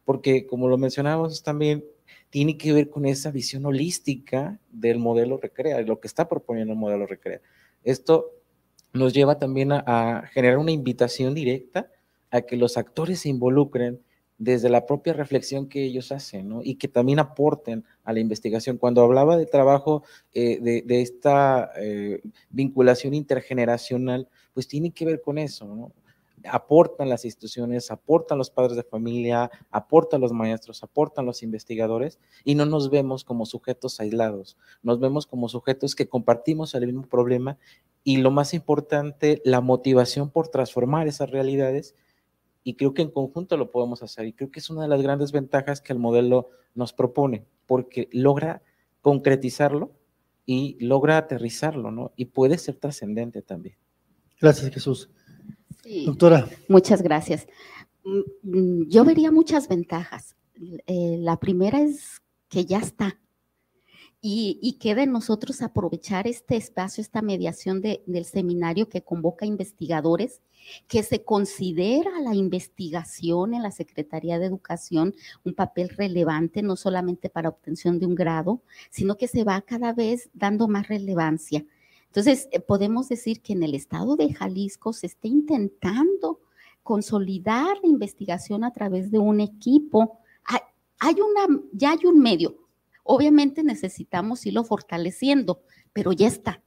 porque como lo mencionábamos también, tiene que ver con esa visión holística del modelo Recrea, lo que está proponiendo el modelo Recrea. Esto nos lleva también a generar una invitación directa a que los actores se involucren desde la propia reflexión que ellos hacen, ¿no? Y que también aporten a la investigación. Cuando hablaba de trabajo eh, de, esta eh, vinculación intergeneracional, pues tiene que ver con eso, ¿no? Aportan las instituciones, aportan los padres de familia, aportan los maestros, aportan los investigadores y no nos vemos como sujetos aislados, nos vemos como sujetos que compartimos el mismo problema y lo más importante, la motivación por transformar esas realidades y creo que en conjunto lo podemos hacer y creo que es una de las grandes ventajas que el modelo nos propone porque logra concretizarlo y logra aterrizarlo, ¿no? Y puede ser trascendente también. Gracias, Jesús. Sí, Doctora. Muchas gracias. Mm, Yo vería muchas ventajas. Eh, la primera es que ya está. Y, y queda en nosotros aprovechar este espacio, esta mediación de, del seminario que convoca investigadores que se considera la investigación en la Secretaría de Educación un papel relevante, no solamente para obtención de un grado, sino que se va cada vez dando más relevancia. Entonces, eh, podemos decir que en el estado de Jalisco se está intentando consolidar la investigación a través de un equipo. Hay, una, ya hay un medio. Obviamente necesitamos irlo fortaleciendo, pero ya está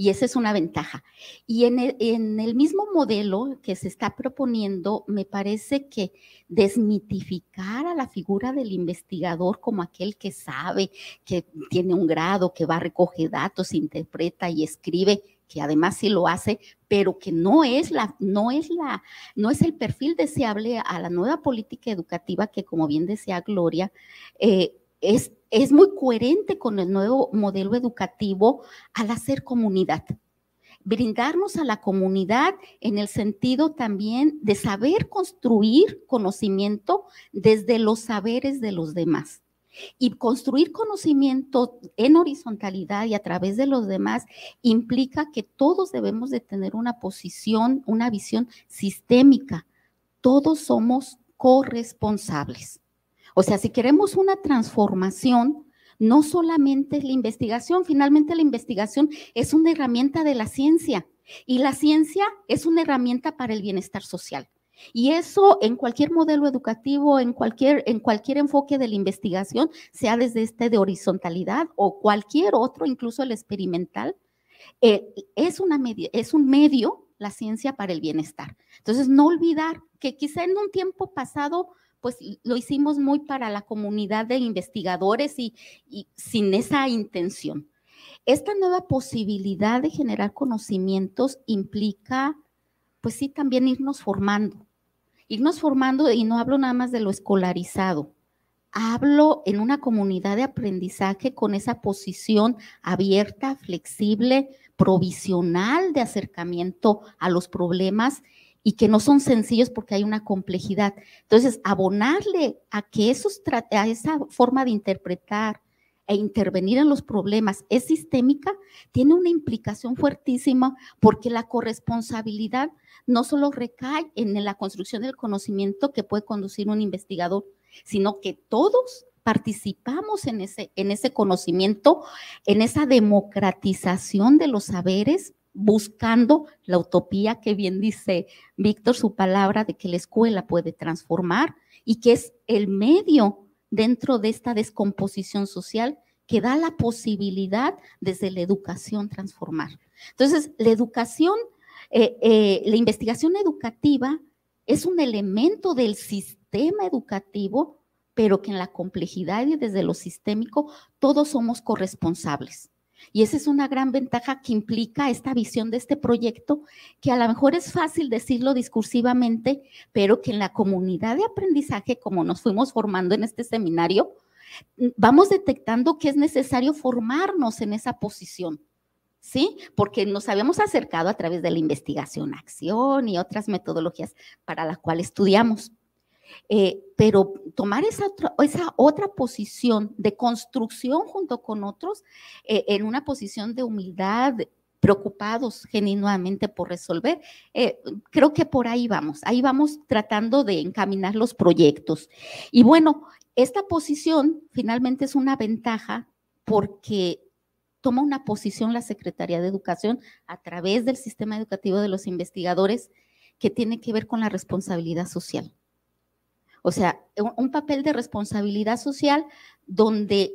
y esa es una ventaja. Y en el, mismo modelo que se está proponiendo, me parece que desmitificar a la figura del investigador como aquel que sabe, que tiene un grado, que va a recoger datos, interpreta y escribe, que además sí lo hace, pero que no es la, no es la, no es el perfil deseable a la nueva política educativa que, como bien decía Gloria, eh, es, es muy coherente con el nuevo modelo educativo al hacer comunidad. Brindarnos a la comunidad en el sentido también de saber construir conocimiento desde los saberes de los demás. Y construir conocimiento en horizontalidad y a través de los demás implica que todos debemos de tener una posición, una visión sistémica. Todos somos corresponsables. O sea, si queremos una transformación, no solamente la investigación, finalmente la investigación es una herramienta de la ciencia y la ciencia es una herramienta para el bienestar social. Y eso en cualquier modelo educativo, en cualquier, en cualquier enfoque de la investigación, sea desde este de horizontalidad o cualquier otro, incluso el experimental, eh, es, una es un medio, la ciencia, para el bienestar. Entonces, no olvidar que quizá en un tiempo pasado pues lo hicimos muy para la comunidad de investigadores y, sin esa intención. Esta nueva posibilidad de generar conocimientos implica, pues sí, también irnos formando. Irnos formando, y no hablo nada más de lo escolarizado, hablo en una comunidad de aprendizaje con esa posición abierta, flexible, provisional de acercamiento a los problemas y que no son sencillos porque hay una complejidad. Entonces, abonarle a que esos, a esa forma de interpretar e intervenir en los problemas es sistémica, tiene una implicación fuertísima porque la corresponsabilidad no solo recae en la construcción del conocimiento que puede conducir un investigador, sino que todos participamos en ese, en ese conocimiento, en esa democratización de los saberes buscando la utopía que bien dice Víctor, su palabra de que la escuela puede transformar y que es el medio dentro de esta descomposición social que da la posibilidad desde la educación transformar. Entonces, la educación, eh, eh, la investigación educativa es un elemento del sistema educativo, pero que en la complejidad y desde lo sistémico todos somos corresponsables. Y esa es una gran ventaja que implica esta visión de este proyecto, que a lo mejor es fácil decirlo discursivamente, pero que en la comunidad de aprendizaje, como nos fuimos formando en este seminario, vamos detectando que es necesario formarnos en esa posición. ¿sí? Porque nos habíamos acercado a través de la investigación, acción y otras metodologías para las cuales estudiamos. Eh, pero tomar esa otra, posición de construcción junto con otros, eh, en una posición de humildad, preocupados genuinamente por resolver. Eh, creo que por ahí vamos, ahí vamos tratando de encaminar los proyectos. Y bueno, esta posición finalmente es una ventaja porque toma una posición la Secretaría de Educación a través del sistema educativo de los investigadores que tiene que ver con la responsabilidad social. O sea, un papel de responsabilidad social donde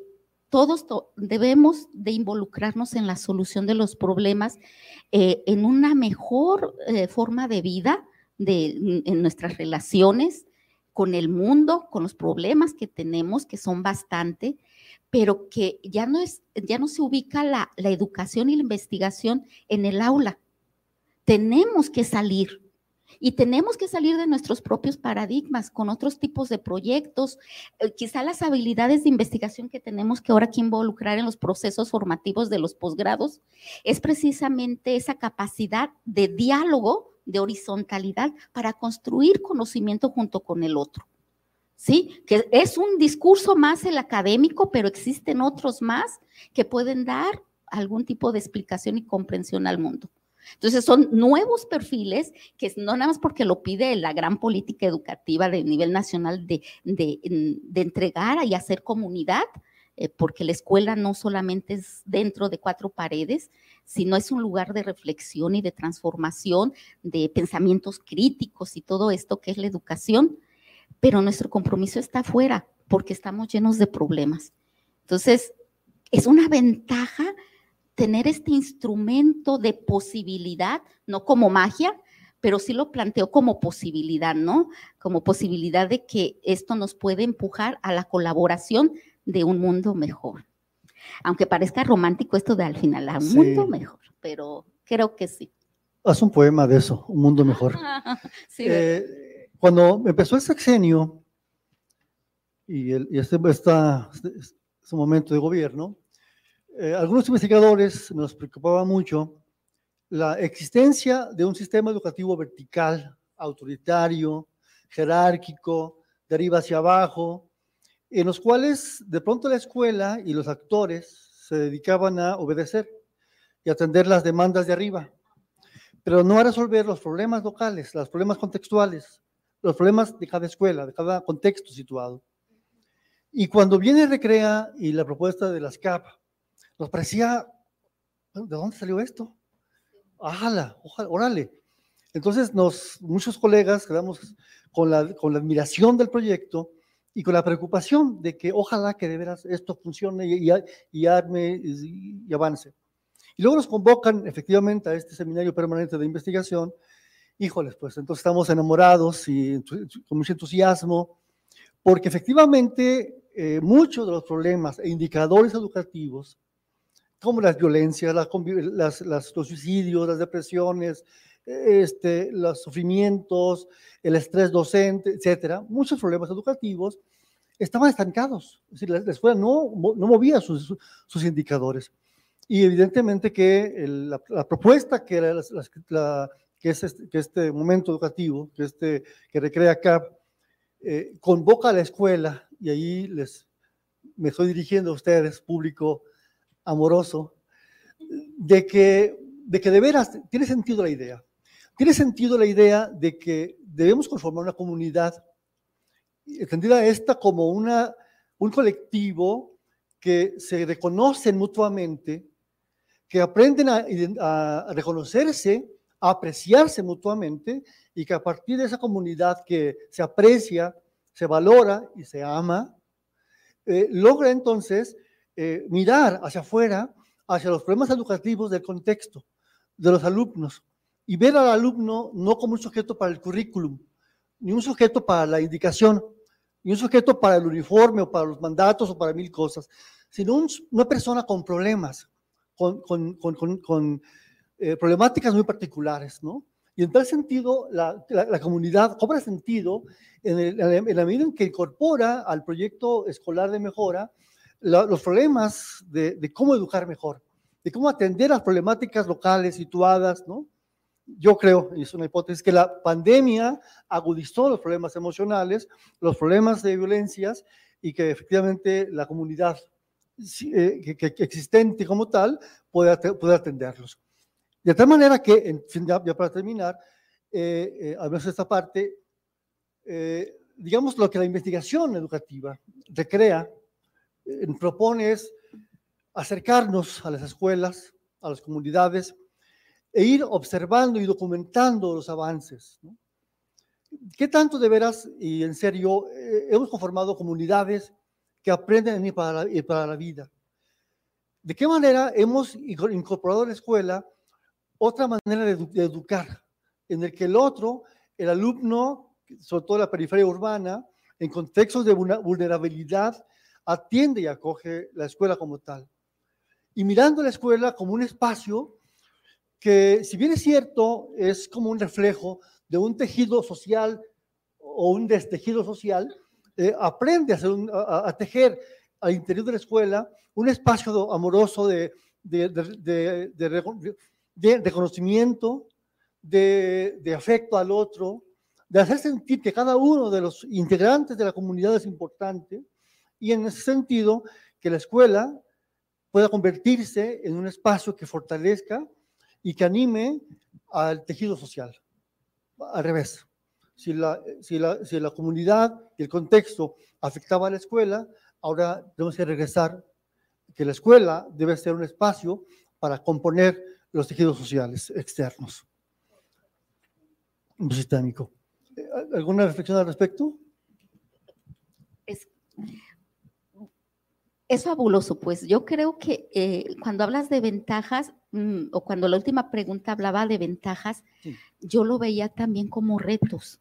todos debemos de involucrarnos en la solución de los problemas, eh, en una mejor eh, forma de vida, de, en nuestras relaciones con el mundo, con los problemas que tenemos, que son bastante, pero que ya no, es, ya no se ubica la, la educación y la investigación en el aula. Tenemos que salir y tenemos que salir de nuestros propios paradigmas con otros tipos de proyectos. Eh, quizá las habilidades de investigación que tenemos que ahora que involucrar en los procesos formativos de los posgrados es precisamente esa capacidad de diálogo, de horizontalidad para construir conocimiento junto con el otro. ¿Sí? Que es un discurso más el académico, pero existen otros más que pueden dar algún tipo de explicación y comprensión al mundo. Entonces son nuevos perfiles que no nada más porque lo pide la gran política educativa de nivel nacional de, entregar y hacer comunidad, eh, porque la escuela no solamente es dentro de cuatro paredes, sino es un lugar de reflexión y de transformación, de pensamientos críticos y todo esto que es la educación, pero nuestro compromiso está afuera porque estamos llenos de problemas. Entonces, es una ventaja tener este instrumento de posibilidad, no como magia, pero sí lo planteo como posibilidad, ¿no? Como posibilidad de que esto nos puede empujar a la colaboración de un mundo mejor. Aunque parezca romántico esto de al final, un mundo mejor, pero creo que sí. Haz un poema de eso, un mundo mejor. sí, eh, cuando empezó el sexenio y, el, y este, esta, este momento de gobierno, eh, algunos investigadores nos preocupaba mucho la existencia de un sistema educativo vertical, autoritario, jerárquico, de arriba hacia abajo, en los cuales de pronto la escuela y los actores se dedicaban a obedecer y atender las demandas de arriba, pero no a resolver los problemas locales, los problemas contextuales, los problemas de cada escuela, de cada contexto situado. Y cuando viene Recrea y la propuesta de las CAP, nos parecía, ¿de dónde salió esto? Ájala, órale. Entonces, nos, muchos colegas quedamos con la, con la admiración del proyecto y con la preocupación de que ojalá que de veras esto funcione y, y, arme y, avance. Y luego nos convocan efectivamente a este seminario permanente de investigación. Híjoles, pues entonces estamos enamorados y con mucho entusiasmo, porque efectivamente eh, muchos de los problemas e indicadores educativos como las violencias, las, los suicidios, las depresiones, este, los sufrimientos, el estrés docente, etcétera, muchos problemas educativos estaban estancados. Es decir, la, escuela no, no movía sus, sus, indicadores. Y evidentemente que la, propuesta que, la, que, es este, que este momento educativo, que, este, que recrea CAP, eh, convoca a la escuela, y ahí les, me estoy dirigiendo a ustedes, público amoroso, de que, de que de veras tiene sentido la idea. Tiene sentido la idea de que debemos conformar una comunidad, entendida esta como una, un colectivo que se reconocen mutuamente, que aprenden a, reconocerse, a apreciarse mutuamente y que a partir de esa comunidad que se aprecia, se valora y se ama, eh, logra entonces eh, mirar hacia afuera, hacia los problemas educativos del contexto de los alumnos y ver al alumno no como un sujeto para el currículum, ni un sujeto para la indicación, ni un sujeto para el uniforme o para los mandatos o para mil cosas, sino una persona con problemas, con, con, con, con eh, problemáticas muy particulares, ¿no? Y en tal sentido, la, la, comunidad cobra sentido en, en, la medida en que incorpora al proyecto escolar de mejora los problemas de, cómo educar mejor, de cómo atender las problemáticas locales situadas, ¿no? Yo creo, y es una hipótesis, que la pandemia agudizó los problemas emocionales, los problemas de violencias y que efectivamente la comunidad eh, que, existente como tal puede, puede atenderlos. De tal manera que, en ya, para terminar, eh, eh, al menos esta parte, eh, digamos lo que la investigación educativa recrea, propone es acercarnos a las escuelas, a las comunidades, e ir observando y documentando los avances. ¿Qué tanto de veras y en serio hemos conformado comunidades que aprenden para para la vida? ¿De qué manera hemos incorporado a la escuela otra manera de, educar, en el que el otro, el alumno, sobre todo la periferia urbana, en contextos de vulnerabilidad, atiende y acoge la escuela como tal. Y mirando la escuela como un espacio que, si bien es cierto, es como un reflejo de un tejido social o un destejido social, eh, aprende a, hacer a, tejer al interior de la escuela un espacio amoroso de, de, de, reconocimiento, de afecto al otro, de hacer sentir que cada uno de los integrantes de la comunidad es importante y en ese sentido que la escuela pueda convertirse en un espacio que fortalezca y que anime al tejido social. Al revés, si la, si la, si la comunidad y el contexto afectaba a la escuela, ahora tenemos que regresar que la escuela debe ser un espacio para componer los tejidos sociales externos. Sistémico. ¿Alguna reflexión al respecto? Es, es fabuloso, pues yo creo que eh, cuando hablas de ventajas, mm, o cuando la última pregunta hablaba de ventajas, yo lo veía también como retos.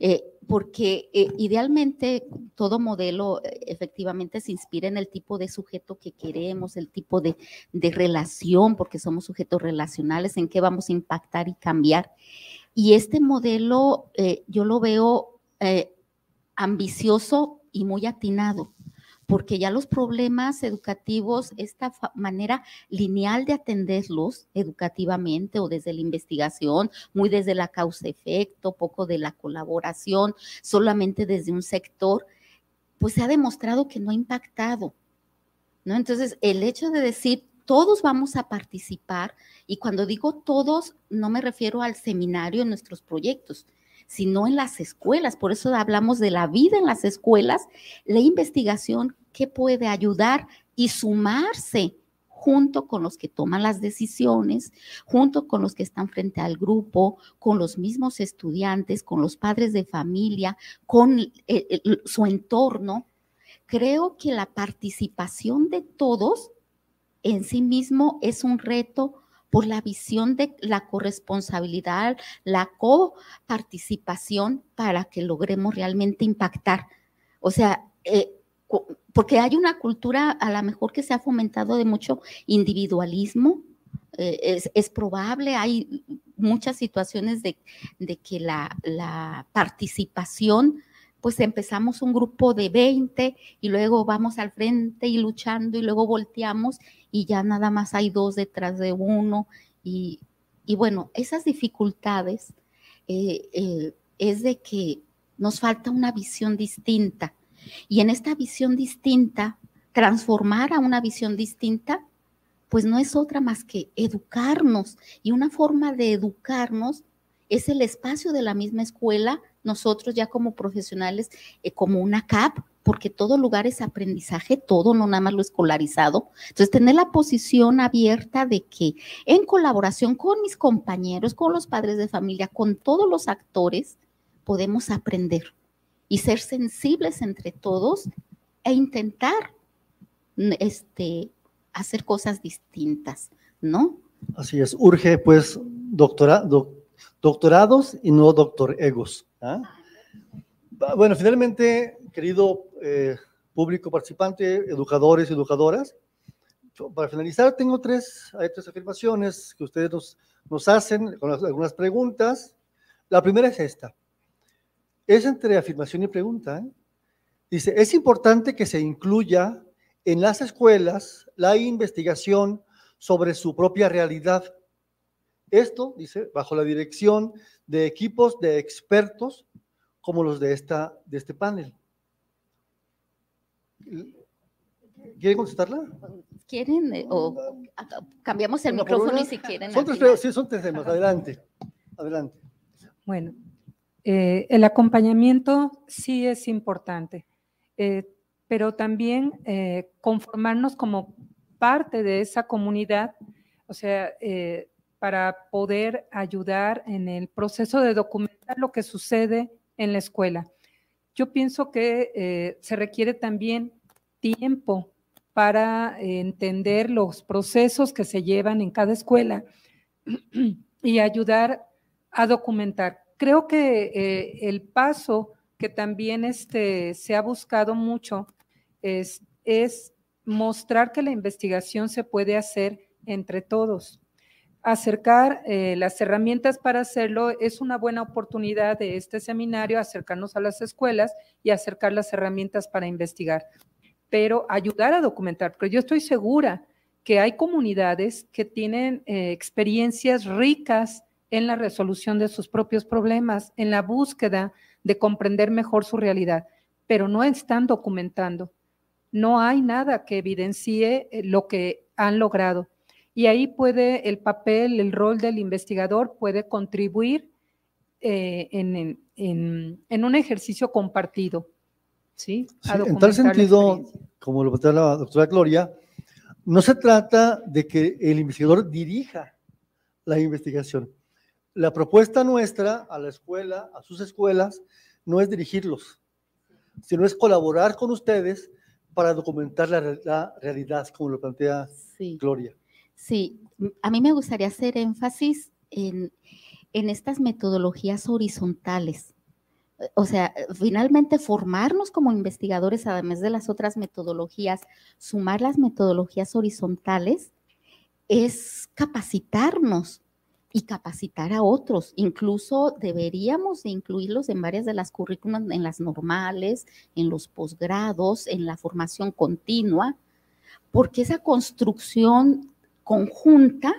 Eh, porque eh, idealmente todo modelo efectivamente se inspira en el tipo de sujeto que queremos, el tipo de, relación, porque somos sujetos relacionales, en qué vamos a impactar y cambiar. Y este modelo yo lo veo ambicioso y muy atinado porque ya los problemas educativos, esta manera lineal de atenderlos educativamente o desde la investigación, muy desde la causa-efecto, poco de la colaboración, solamente desde un sector, pues se ha demostrado que no ha impactado. ¿no? Entonces, el hecho de decir todos vamos a participar, y cuando digo todos, no me refiero al seminario en nuestros proyectos, sino en las escuelas. Por eso hablamos de la vida en las escuelas, la investigación que puede ayudar y sumarse junto con los que toman las decisiones, junto con los que están frente al grupo, con los mismos estudiantes, con los padres de familia, con su entorno. Creo que la participación de todos en sí mismo es un reto por la visión de la corresponsabilidad, la coparticipación para que logremos realmente impactar. O sea, eh, porque hay una cultura a lo mejor que se ha fomentado de mucho individualismo. Eh, es, probable, hay muchas situaciones de, que la, la, participación, pues empezamos un grupo de 20 y luego vamos al frente y luchando y luego volteamos y ya nada más hay dos detrás de uno. Y, bueno, esas dificultades eh, eh, es de que nos falta una visión distinta. Y en esta visión distinta, transformar a una visión distinta, pues no es otra más que educarnos. Y una forma de educarnos es el espacio de la misma escuela, nosotros ya como profesionales, eh, como una CAP, porque todo lugar es aprendizaje, todo, no nada más lo escolarizado. Entonces, tener la posición abierta de que en colaboración con mis compañeros, con los padres de familia, con todos los actores, podemos aprender y ser sensibles entre todos e intentar este, hacer cosas distintas, ¿no? Así es, urge pues doctorados y no doctor egos. ¿ah? Bueno, finalmente, querido eh, público participante, educadores y educadoras. Para finalizar, tengo tres, hay afirmaciones que ustedes nos, nos hacen con algunas preguntas. La primera es esta. Es entre afirmación y pregunta. ¿eh? Dice, es importante que se incluya en las escuelas la investigación sobre su propia realidad. Esto, dice, bajo la dirección de equipos de expertos como los de, esta, de este panel. ¿Quieren contestarla? ¿Quieren? Eh, o cambiamos el micrófono y si quieren. Son tres, sí, son tres temas. Adelante. Adelante. Bueno, eh, el acompañamiento sí es importante, eh, pero también conformarnos como parte de esa comunidad, o sea, para poder ayudar en el proceso de documentar lo que sucede en la escuela. Yo pienso que se requiere también tiempo para entender los procesos que se llevan en cada escuela y ayudar a documentar. Creo que eh, el paso que también este, se ha buscado mucho es, es mostrar que la investigación se puede hacer entre todos. Acercar eh, las herramientas para hacerlo es una buena oportunidad de este seminario, acercarnos a las escuelas y acercar las herramientas para investigar pero ayudar a documentar, porque yo estoy segura que hay comunidades que tienen eh, experiencias ricas en la resolución de sus propios problemas, en la búsqueda de comprender mejor su realidad, pero no están documentando. No hay nada que evidencie eh, lo que han logrado. Y ahí puede el papel, el rol del investigador puede contribuir eh, en, en un ejercicio compartido ¿sí? en tal sentido, como lo plantea la doctora Gloria, no se trata de que el investigador dirija la investigación. La propuesta nuestra a la escuela, a sus escuelas, no es dirigirlos, sino es colaborar con ustedes para documentar la, realidad, como lo plantea Gloria. Sí, a mí me gustaría hacer énfasis en, en estas metodologías horizontales o sea, finalmente formarnos como investigadores, además de las otras metodologías, sumar las metodologías horizontales, es capacitarnos y capacitar a otros. Incluso deberíamos incluirlos en varias de las currículas, en las normales, en los posgrados, en la formación continua, porque esa construcción conjunta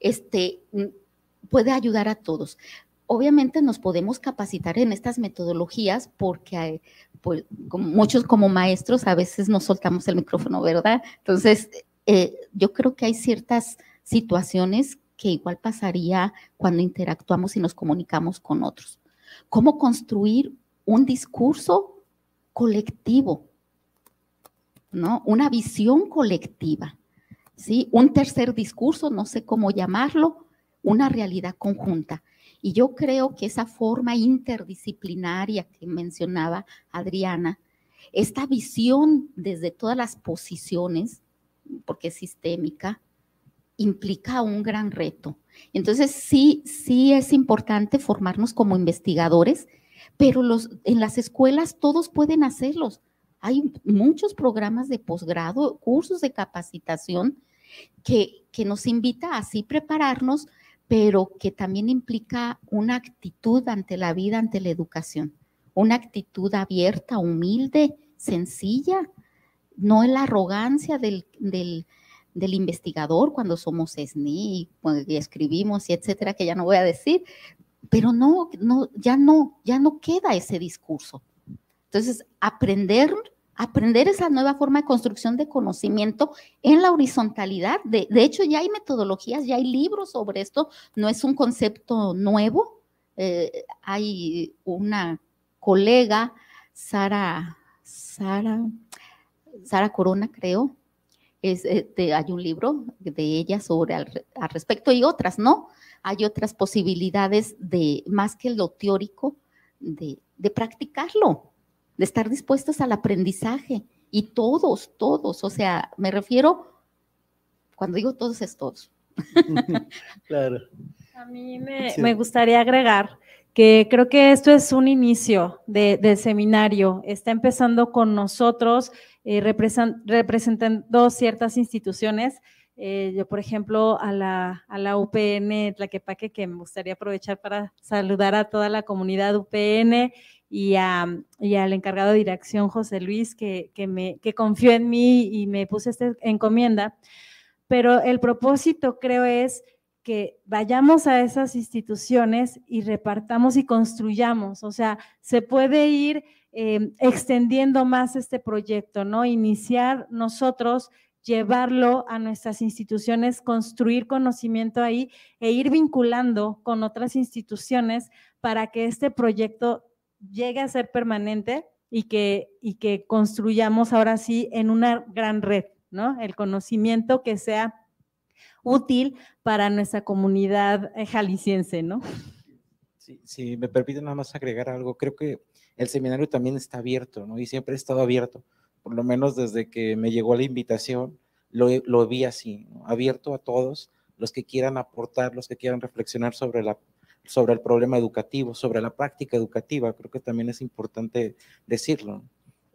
este, puede ayudar a todos obviamente nos podemos capacitar en estas metodologías porque pues, como muchos como maestros a veces nos soltamos el micrófono, ¿verdad? Entonces, eh, yo creo que hay ciertas situaciones que igual pasaría cuando interactuamos y nos comunicamos con otros. ¿Cómo construir un discurso colectivo? ¿No? Una visión colectiva, ¿sí? Un tercer discurso, no sé cómo llamarlo, una realidad conjunta. Y yo creo que esa forma interdisciplinaria que mencionaba Adriana, esta visión desde todas las posiciones, porque es sistémica, implica un gran reto. Entonces, sí, sí es importante formarnos como investigadores, pero los, en las escuelas todos pueden hacerlos. Hay muchos programas de posgrado, cursos de capacitación que, que nos invita a así prepararnos pero que también implica una actitud ante la vida, ante la educación, una actitud abierta, humilde, sencilla, no la arrogancia del, investigador cuando somos SNI y escribimos y etcétera, que ya no voy a decir, pero no, no, ya no, ya no queda ese discurso. Entonces, aprender aprender esa nueva forma de construcción de conocimiento en la horizontalidad. De, hecho, ya hay metodologías, ya hay libros sobre esto, no es un concepto nuevo. Eh, hay una colega, Sara, Sara, Sara Corona, creo, es, este, hay un libro de ella sobre al, respecto y otras, ¿no? Hay otras posibilidades de, más que lo teórico, de, de practicarlo de estar dispuestos al aprendizaje. Y todos, todos, o sea, me refiero, cuando digo todos es todos. claro. A mí me, gustaría agregar que creo que esto es un inicio de, seminario. Está empezando con nosotros, eh, representando ciertas instituciones. Eh, yo, por ejemplo, a la, a la UPN Tlaquepaque, que me gustaría aprovechar para saludar a toda la comunidad UPN y, al encargado de dirección, José Luis, que, me, que confió en mí y me puse esta encomienda. pero el propósito creo es que vayamos a esas instituciones y repartamos y construyamos. O sea, se puede ir eh, extendiendo más este proyecto, ¿no? Iniciar nosotros, llevarlo a nuestras instituciones, construir conocimiento ahí e ir vinculando con otras instituciones para que este proyecto llegue a ser permanente y que, y que construyamos ahora sí en una gran red, ¿no? El conocimiento que sea útil para nuestra comunidad eh, jalisciense, ¿no? Sí, si me permite nada más agregar algo, creo que el seminario también está abierto, ¿no? Y siempre ha estado abierto, por lo menos desde que me llegó la invitación, lo, lo vi así, abierto a todos los que quieran aportar, los que quieran reflexionar sobre la sobre el problema educativo, sobre la práctica educativa, creo que también es importante decirlo,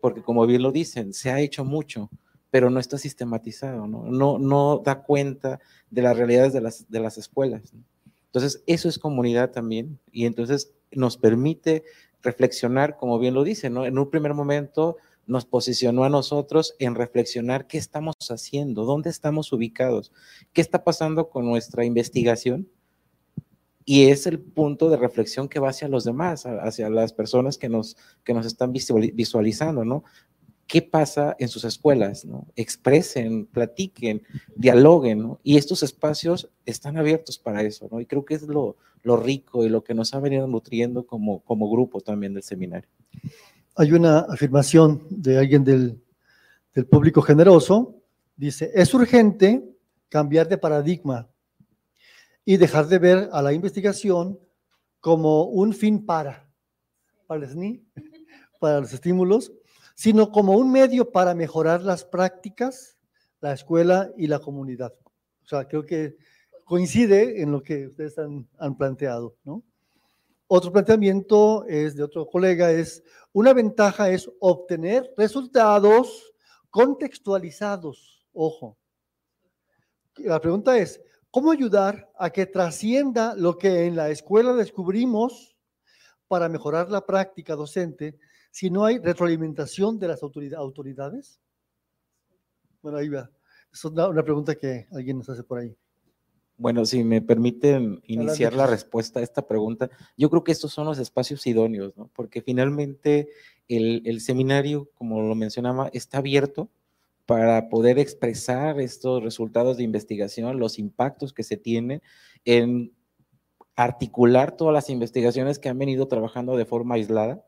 porque como bien lo dicen, se ha hecho mucho, pero no está sistematizado, no, no, da cuenta de las realidades de las, de las escuelas. Entonces, eso es comunidad también, y entonces nos permite reflexionar, como bien lo dice, ¿no? En un primer momento nos posicionó a nosotros en reflexionar qué estamos haciendo, dónde estamos ubicados, qué está pasando con nuestra investigación, y es el punto de reflexión que va hacia los demás, hacia las personas que nos, que nos están visualizando, ¿no? ¿Qué pasa en sus escuelas? ¿no? Expresen, platiquen, dialoguen, ¿no? Y estos espacios están abiertos para eso, ¿no? Y creo que es lo, lo rico y lo que nos ha venido nutriendo como, como grupo también del seminario. Hay una afirmación de alguien del, del público generoso, dice, es urgente cambiar de paradigma y dejar de ver a la investigación como un fin para, para para los estímulos, sino como un medio para mejorar las prácticas, la escuela y la comunidad. O sea, creo que coincide en lo que ustedes han, han planteado, ¿no? Otro planteamiento es de otro colega, es una ventaja es obtener resultados contextualizados. Ojo. La pregunta es, ¿Cómo ayudar a que trascienda lo que en la escuela descubrimos para mejorar la práctica docente si no hay retroalimentación de las autoridades? Bueno, ahí va. Es una, pregunta que alguien nos hace por ahí. Bueno, si me permiten iniciar la respuesta a esta pregunta, yo creo que estos son los espacios idóneos, ¿no? Porque finalmente el, el seminario, como lo mencionaba, está abierto para poder expresar estos resultados de investigación, los impactos que se tienen en articular todas las investigaciones que han venido trabajando de forma aislada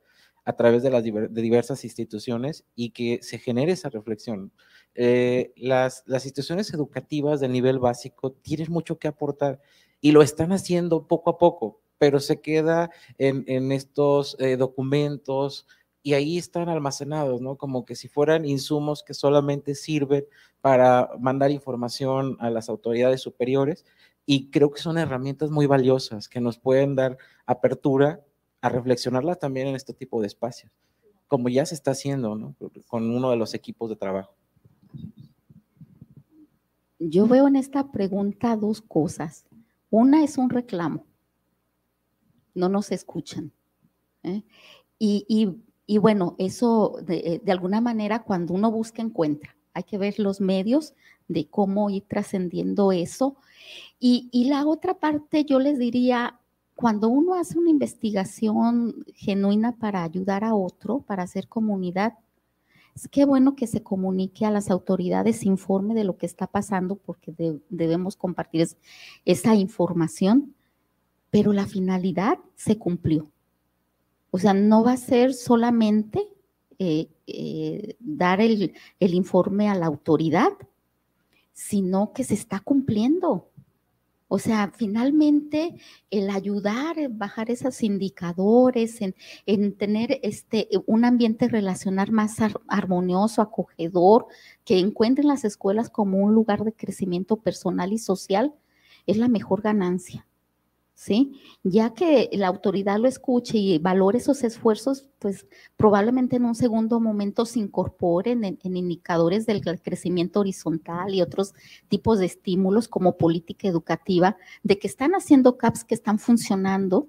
a través de las de diversas instituciones y que se genere esa reflexión. Eh, las, las instituciones educativas del nivel básico tienen mucho que aportar y lo están haciendo poco a poco, pero se queda en, en estos eh, documentos, y ahí están almacenados, ¿no? Como que si fueran insumos que solamente sirven para mandar información a las autoridades superiores y creo que son herramientas muy valiosas que nos pueden dar apertura a reflexionarlas también en este tipo de espacios, como ya se está haciendo, ¿no? Con uno de los equipos de trabajo. Yo veo en esta pregunta dos cosas. Una es un reclamo. No nos escuchan. ¿eh? Y, y, y bueno, eso eh, de, alguna manera cuando uno busca encuentra. Hay que ver los medios de cómo ir trascendiendo eso. Y, y la otra parte, yo les diría, cuando uno hace una investigación genuina para ayudar a otro, para hacer comunidad, es que bueno que se comunique a las autoridades, informe de lo que está pasando, porque debemos compartir esa información, pero la finalidad se cumplió. O sea, no va a ser solamente eh, eh, dar el, informe a la autoridad, sino que se está cumpliendo. O sea, finalmente el ayudar, bajar esos indicadores, en, tener este, un ambiente relacional más armonioso, acogedor, que encuentren las escuelas como un lugar de crecimiento personal y social, es la mejor ganancia. ¿Sí? Ya que la autoridad lo escuche y valore esos esfuerzos, pues probablemente en un segundo momento se incorporen en, indicadores del crecimiento horizontal y otros tipos de estímulos como política educativa, de que están haciendo CAPS que están funcionando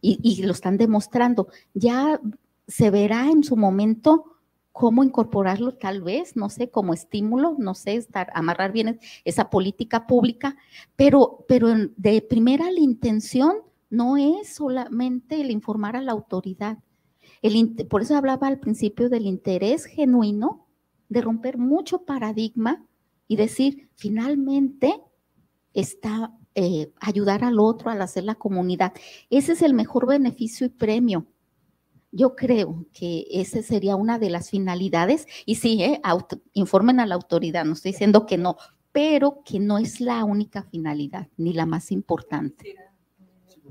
y, y lo están demostrando. Ya se verá en su momento cómo incorporarlo tal vez, no sé, como estímulo, no sé, estar, amarrar bien esa política pública, pero, pero de primera la intención no es solamente el informar a la autoridad. Por eso hablaba al principio del interés genuino de romper mucho paradigma y decir, finalmente está eh, ayudar al otro, al hacer la comunidad. Ese es el mejor beneficio y premio. Yo creo que esa sería una de las finalidades. Y sí, eh, informen a la autoridad, no estoy diciendo que no, pero que no es la única finalidad ni la más importante.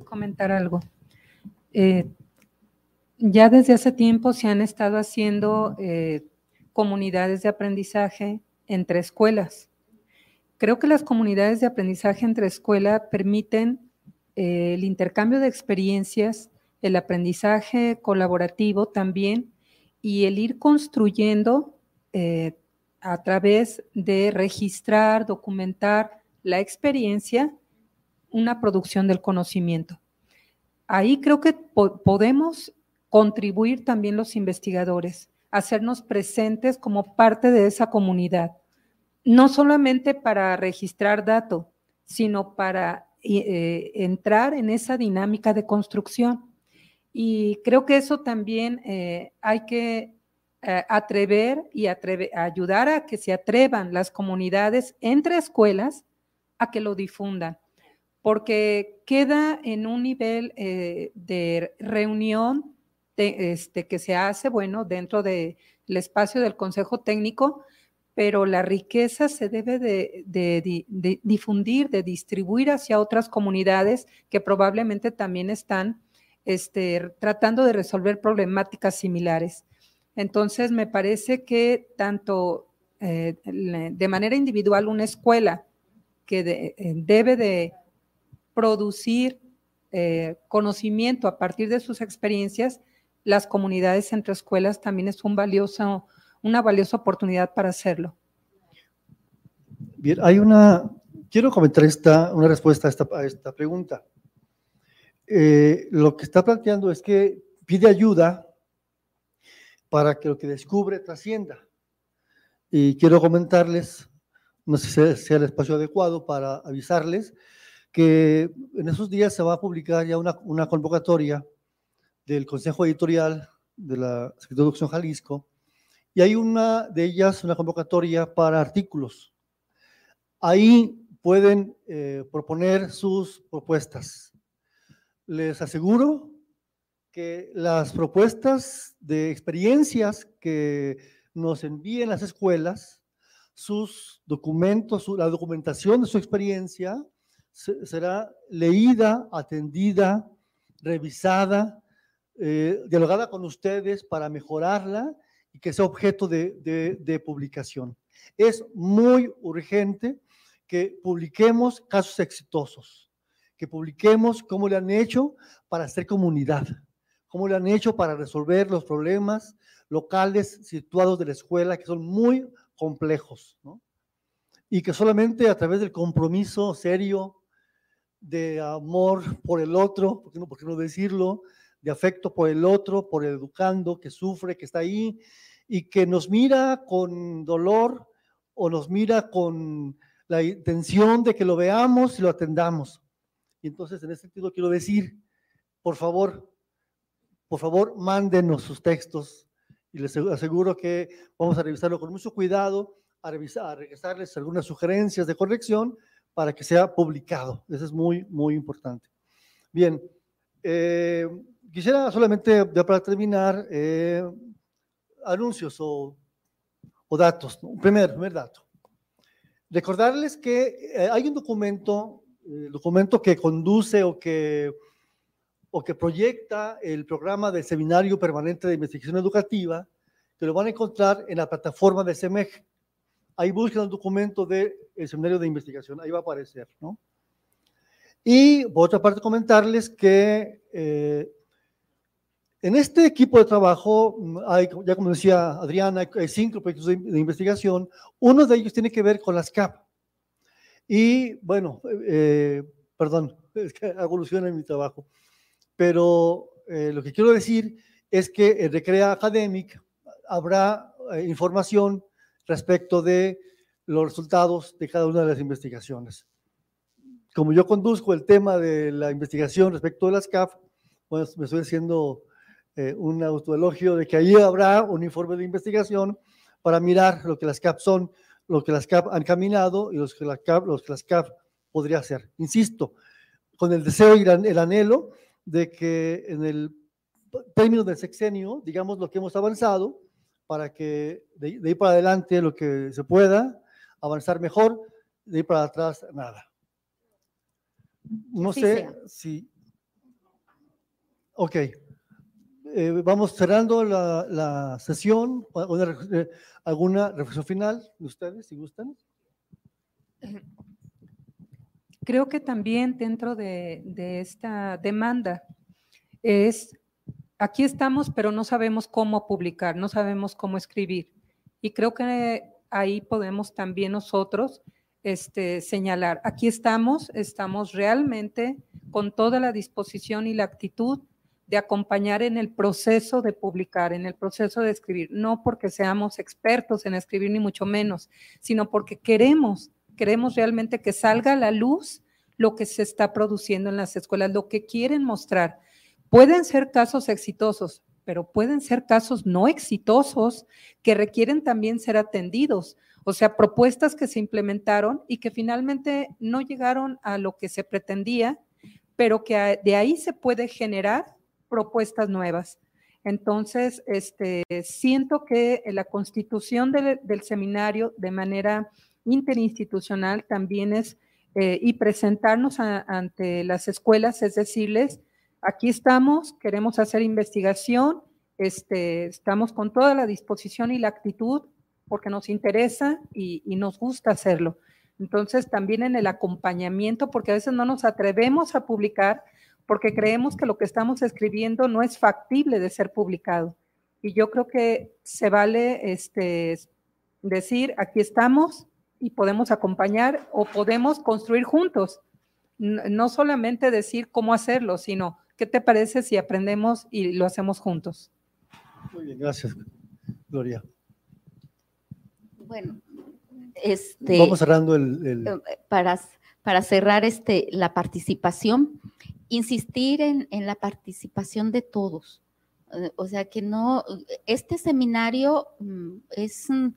Comentar algo. Eh, ya desde hace tiempo se han estado haciendo comunidades de aprendizaje entre escuelas. Creo que las comunidades de aprendizaje entre escuela permiten eh, el intercambio de experiencias, el aprendizaje colaborativo también y el ir construyendo eh, a través de registrar, documentar la experiencia, una producción del conocimiento. Ahí creo que podemos contribuir también los investigadores, hacernos presentes como parte de esa comunidad no solamente para registrar datos, sino para eh, entrar en esa dinámica de construcción. Y creo que eso también eh, hay que eh, atrever y ayudar a que se atrevan las comunidades entre escuelas a que lo difundan, porque queda en un nivel de reunión este, que se hace, bueno, dentro del espacio del Consejo Técnico, pero la riqueza se debe de, difundir, de distribuir hacia otras comunidades que probablemente también están este, tratando de resolver problemáticas similares. Entonces, me parece que tanto eh, de manera individual una escuela que eh, debe de producir eh, conocimiento a partir de sus experiencias, las comunidades entre escuelas también es un valioso una valiosa oportunidad para hacerlo. Bien, hay una, quiero comentar esta, una respuesta a esta, a esta pregunta. Eh, lo que está planteando es que pide ayuda para que lo que descubre trascienda. Y quiero comentarles, no sé si sea el espacio adecuado para avisarles, que en esos días se va a publicar ya una, convocatoria del Consejo Editorial de la Secretaría de Educación Jalisco y hay una de ellas, una convocatoria para artículos. Ahí pueden eh, proponer sus propuestas. Les aseguro que las propuestas de experiencias que nos envíen las escuelas, sus documentos, la documentación de su experiencia, será leída, atendida, revisada, eh, dialogada con ustedes para mejorarla y que sea objeto de, publicación. Es muy urgente que publiquemos casos exitosos, que publiquemos cómo le han hecho para hacer comunidad, cómo le han hecho para resolver los problemas locales situados de la escuela que son muy complejos, y que solamente a través del compromiso serio de amor por el otro, ¿por no, por qué no decirlo? de afecto por el otro, por el educando que sufre, que está ahí y que nos mira con dolor o nos mira con la intención de que lo veamos y lo atendamos. Entonces, en ese sentido, quiero decir, por favor, por favor, mándenos sus textos y les aseguro que vamos a revisarlo con mucho cuidado, a, revisar, regresarles algunas sugerencias de corrección para que sea publicado. Eso es muy, muy importante. Bien, eh, Quisiera solamente, ya para terminar, eh, anuncios o, datos. Primer, primer dato. Recordarles que eh, hay un documento, el documento que conduce o que, o que proyecta el programa del Seminario Permanente de Investigación Educativa, que lo van a encontrar en la plataforma de CEMEG. Ahí buscan el documento del Seminario de Investigación, ahí va a aparecer, ¿no? Y por otra parte, comentarles que eh, en este equipo de trabajo, hay, ya como decía Adriana, hay cinco proyectos de, investigación. Uno de ellos tiene que ver con las CAP. Y bueno, eh, perdón, es que evoluciona en mi trabajo. Pero eh, lo que quiero decir es que en Recrea Academic habrá eh, información respecto de los resultados de cada una de las investigaciones. Como yo conduzco el tema de la investigación respecto de las CAF, pues me estoy haciendo eh, un autoelogio de que ahí habrá un informe de investigación para mirar lo que las CAF son, lo que las CAF han caminado y los que, las CAF, los que las CAF podría hacer. Insisto, con el deseo y el anhelo de que en el término del sexenio, digamos lo que hemos avanzado, para que de, de ahí para adelante lo que se pueda, avanzar mejor, de ahí para atrás nada. No sé si... Ok. Eh, vamos cerrando la, la sesión. Eh, ¿Alguna reflexión final de ustedes, si gustan? Creo que también dentro de, de esta demanda es, aquí estamos, pero no sabemos cómo publicar, no sabemos cómo escribir. Y creo que ahí podemos también nosotros este, señalar, aquí estamos, estamos realmente con toda la disposición y la actitud de acompañar en el proceso de publicar, en el proceso de escribir, no porque seamos expertos en escribir ni mucho menos, sino porque queremos, queremos realmente que salga a la luz lo que se está produciendo en las escuelas, lo que quieren mostrar. Pueden ser casos exitosos, pero pueden ser casos no exitosos que requieren también ser atendidos. O sea, propuestas que se implementaron y que finalmente no llegaron a lo que se pretendía, pero que de ahí se puede generar propuestas nuevas. Entonces, este, siento que la constitución del seminario de manera interinstitucional también es, eh, y presentarnos ante las escuelas, es decirles, aquí estamos, queremos hacer investigación, este, estamos con toda la disposición y la actitud porque nos interesa y, y nos gusta hacerlo. Entonces, también en el acompañamiento, porque a veces no nos atrevemos a publicar porque creemos que lo que estamos escribiendo no es factible de ser publicado. Y yo creo que se vale este, decir, aquí estamos y podemos acompañar o podemos construir juntos. No solamente decir cómo hacerlo, sino qué te parece si aprendemos y lo hacemos juntos. Muy bien, gracias, Gloria. Bueno, este, vamos cerrando el, eh, Para, para cerrar este, la participación, insistir en, la participación de todos. Eh, o sea, que no, este seminario mm, es, mm,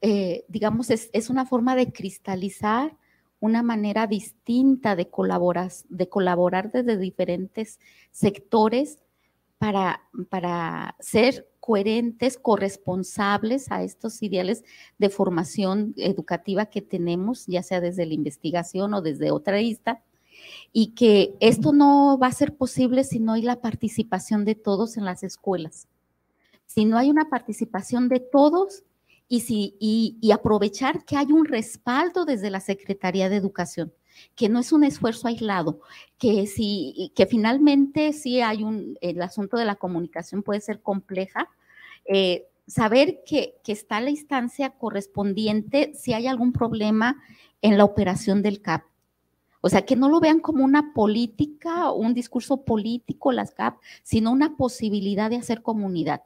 eh, digamos, es, una forma de cristalizar una manera distinta de colaborar, de colaborar desde diferentes sectores para, para ser coherentes, corresponsables a estos ideales de formación educativa que tenemos, ya sea desde la investigación o desde otra lista, y que esto no va a ser posible si no hay la participación de todos en las escuelas. Si no hay una participación de todos y, si, y, aprovechar que hay un respaldo desde la Secretaría de Educación, que no es un esfuerzo aislado, que, si, que finalmente sí hay un, el asunto de la comunicación puede ser compleja, eh, saber que, que, está la instancia correspondiente si hay algún problema en la operación del CAP. O sea, que no lo vean como una política un discurso político, las CAP, sino una posibilidad de hacer comunidad.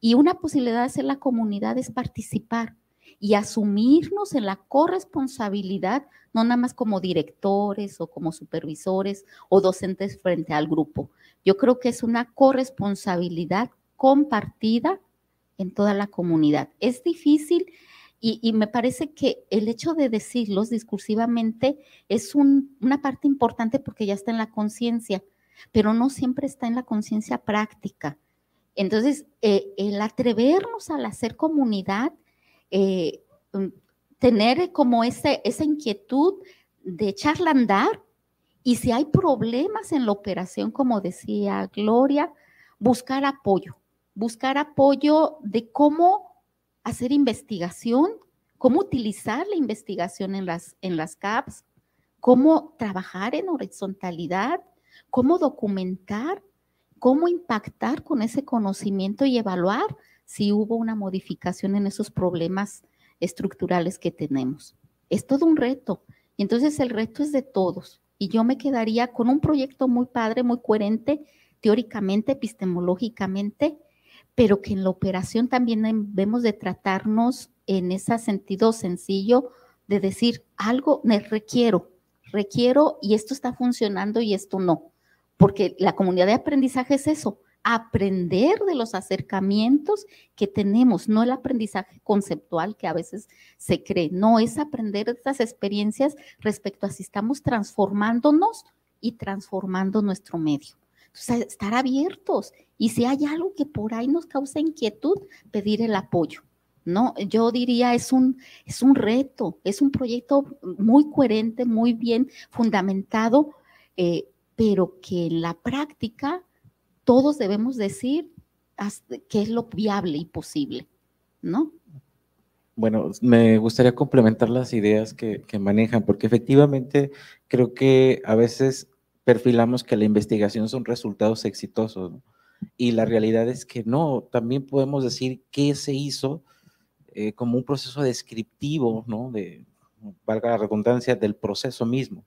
Y una posibilidad de hacer la comunidad es participar y asumirnos en la corresponsabilidad, no nada más como directores o como supervisores o docentes frente al grupo. Yo creo que es una corresponsabilidad compartida en toda la comunidad. Es difícil y, me parece que el hecho de decirlos discursivamente es una parte importante porque ya está en la conciencia, pero no siempre está en la conciencia práctica. Entonces, eh, el atrevernos al hacer comunidad, eh, mm, tener como ese, esa inquietud de echarla a andar y si hay problemas en la operación, como decía Gloria, buscar apoyo, buscar apoyo de cómo hacer investigación, cómo utilizar la investigación en las, en las CAPS, cómo trabajar en horizontalidad, cómo documentar, cómo impactar con ese conocimiento y evaluar si hubo una modificación en esos problemas estructurales que tenemos. Es todo un reto. Y entonces el reto es de todos. Y yo me quedaría con un proyecto muy padre, muy coherente, teóricamente, epistemológicamente, pero que en la operación también debemos de tratarnos en ese sentido sencillo de decir algo me requiero, requiero y esto está funcionando y esto no, porque la comunidad de aprendizaje es eso, aprender de los acercamientos que tenemos, no el aprendizaje conceptual que a veces se cree, no es aprender de estas experiencias respecto a si estamos transformándonos y transformando nuestro medio. Estar abiertos y si hay algo que por ahí nos causa inquietud, pedir el apoyo. ¿no? Yo diría es un, es un reto, es un proyecto muy coherente, muy bien fundamentado, eh, pero que en la práctica todos debemos decir qué es lo viable y posible, ¿no? Bueno, me gustaría complementar las ideas que, manejan, porque efectivamente creo que a veces perfilamos que la investigación son resultados exitosos, y la realidad es que no, también podemos decir qué se hizo eh, como un proceso descriptivo, ¿no? De, valga la redundancia, del proceso mismo,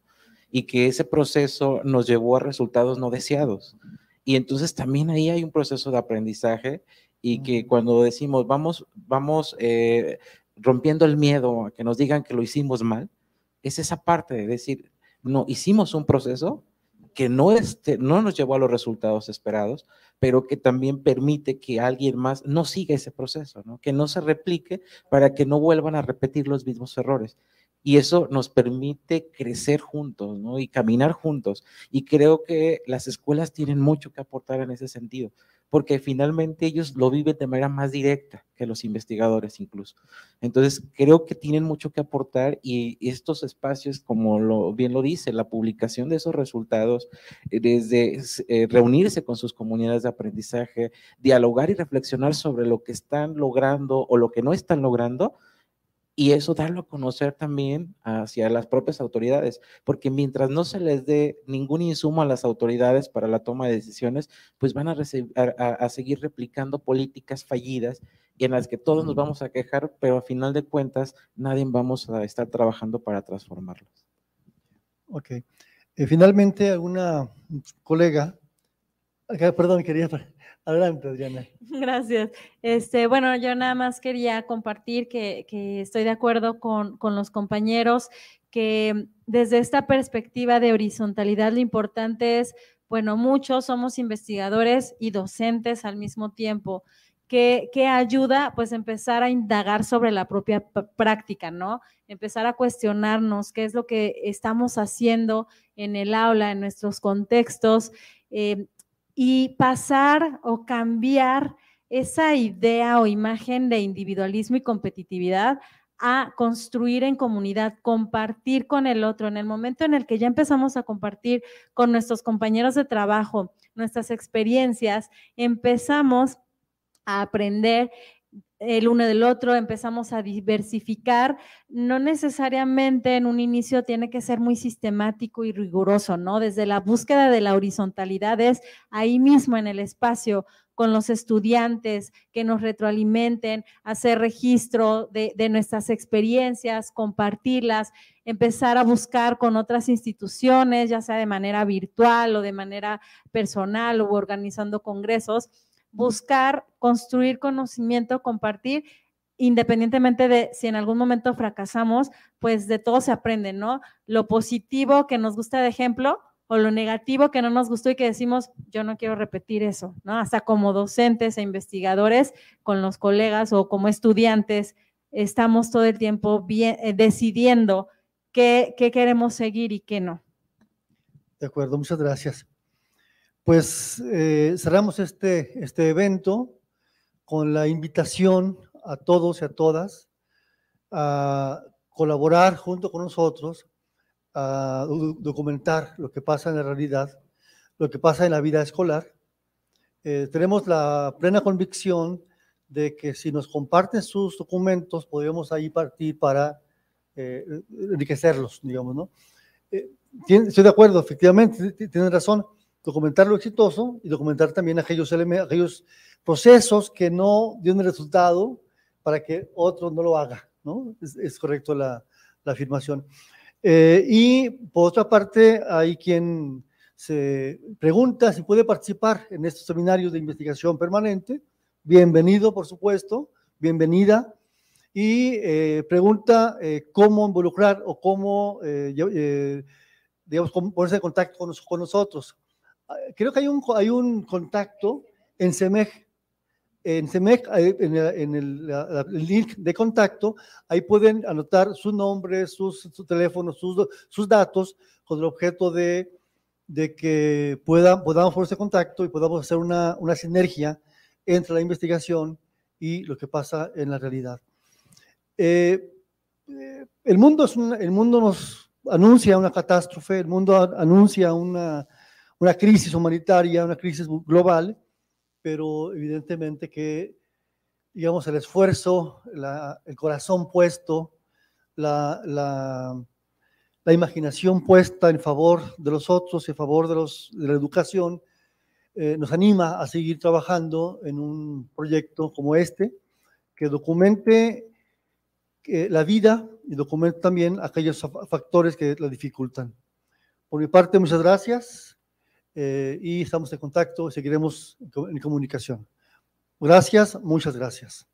y que ese proceso nos llevó a resultados no deseados. Y entonces también ahí hay un proceso de aprendizaje y que cuando decimos vamos, vamos eh, rompiendo el miedo a que nos digan que lo hicimos mal, es esa parte de decir, no, hicimos un proceso que no, este, no nos llevó a los resultados esperados, pero que también permite que alguien más no siga ese proceso, ¿no? que no se replique para que no vuelvan a repetir los mismos errores y eso nos permite crecer juntos ¿no? y caminar juntos. Y creo que las escuelas tienen mucho que aportar en ese sentido, porque finalmente ellos lo viven de manera más directa que los investigadores incluso. Entonces, creo que tienen mucho que aportar y estos espacios, como bien lo dice, la publicación de esos resultados, eh, desde eh, reunirse con sus comunidades de aprendizaje, dialogar y reflexionar sobre lo que están logrando o lo que no están logrando, y eso darlo a conocer también hacia las propias autoridades, porque mientras no se les dé ningún insumo a las autoridades para la toma de decisiones, pues van a, a, seguir replicando políticas fallidas y en las que todos nos vamos a quejar, pero a final de cuentas nadie vamos a estar trabajando para transformarlos. Ok. Eh, finalmente, alguna colega, perdón, quería Adelante, Adriana. Gracias. Este, bueno, yo nada más quería compartir que, estoy de acuerdo con, los compañeros que desde esta perspectiva de horizontalidad lo importante es, bueno, muchos somos investigadores y docentes al mismo tiempo. Que, que, ayuda pues empezar a indagar sobre la propia práctica, ¿no? Empezar a cuestionarnos qué es lo que estamos haciendo en el aula, en nuestros contextos, eh, y pasar o cambiar esa idea o imagen de individualismo y competitividad a construir en comunidad, compartir con el otro. En el momento en el que ya empezamos a compartir con nuestros compañeros de trabajo nuestras experiencias, empezamos a aprender el uno del otro, empezamos a diversificar, no necesariamente en un inicio tiene que ser muy sistemático y riguroso, ¿no? Desde la búsqueda de la horizontalidad es ahí mismo en el espacio con los estudiantes que nos retroalimenten, hacer registro de, nuestras experiencias, compartirlas, empezar a buscar con otras instituciones, ya sea de manera virtual o de manera personal o organizando congresos buscar construir conocimiento, compartir, independientemente de si en algún momento fracasamos, pues de todo se aprende, ¿no? Lo positivo que nos gusta de ejemplo o lo negativo que no nos gustó y que decimos, yo no quiero repetir eso, ¿no? Hasta como docentes e investigadores con los colegas o como estudiantes, estamos todo el tiempo eh, decidiendo qué, qué queremos seguir y qué no. De acuerdo, muchas gracias. Pues eh, cerramos este, este evento con la invitación a todos y a todas a colaborar junto con nosotros, a documentar lo que pasa en la realidad, lo que pasa en la vida escolar. Eh, tenemos la plena convicción de que si nos comparten sus documentos, podemos ahí partir para eh, enriquecerlos, digamos, ¿no? estoy de acuerdo, efectivamente, tienen razón documentar lo exitoso y documentar también aquellos, procesos que no dieron resultado para que otro no lo haga, ¿no? Es, correcto la, la afirmación. Eh, y por otra parte, hay quien se pregunta si puede participar en estos seminarios de investigación permanente, bienvenido, por supuesto, bienvenida. Y eh, pregunta eh, cómo involucrar o cómo, eh, digamos, ponerse en contacto con, nosotros. Creo que hay un, hay un contacto en CEMEG. En CEMEG, en, el, link de contacto, ahí pueden anotar su nombre, sus, su teléfono, sus, sus datos, con el objeto de, de que puedan, podamos ponerse en contacto y podamos hacer una, una sinergia entre la investigación y lo que pasa en la realidad. Eh, eh, el, mundo es el mundo nos anuncia una catástrofe, el mundo anuncia una, una crisis humanitaria, una crisis global, pero evidentemente que, digamos, el esfuerzo, el corazón puesto, la, la, la, imaginación puesta en favor de los otros, en favor de, los, de la educación, eh, nos anima a seguir trabajando en un proyecto como este, que documente eh, la vida y documente también aquellos factores que la dificultan. Por mi parte, muchas gracias eh, y estamos en contacto, seguiremos en comunicación. Gracias, muchas gracias.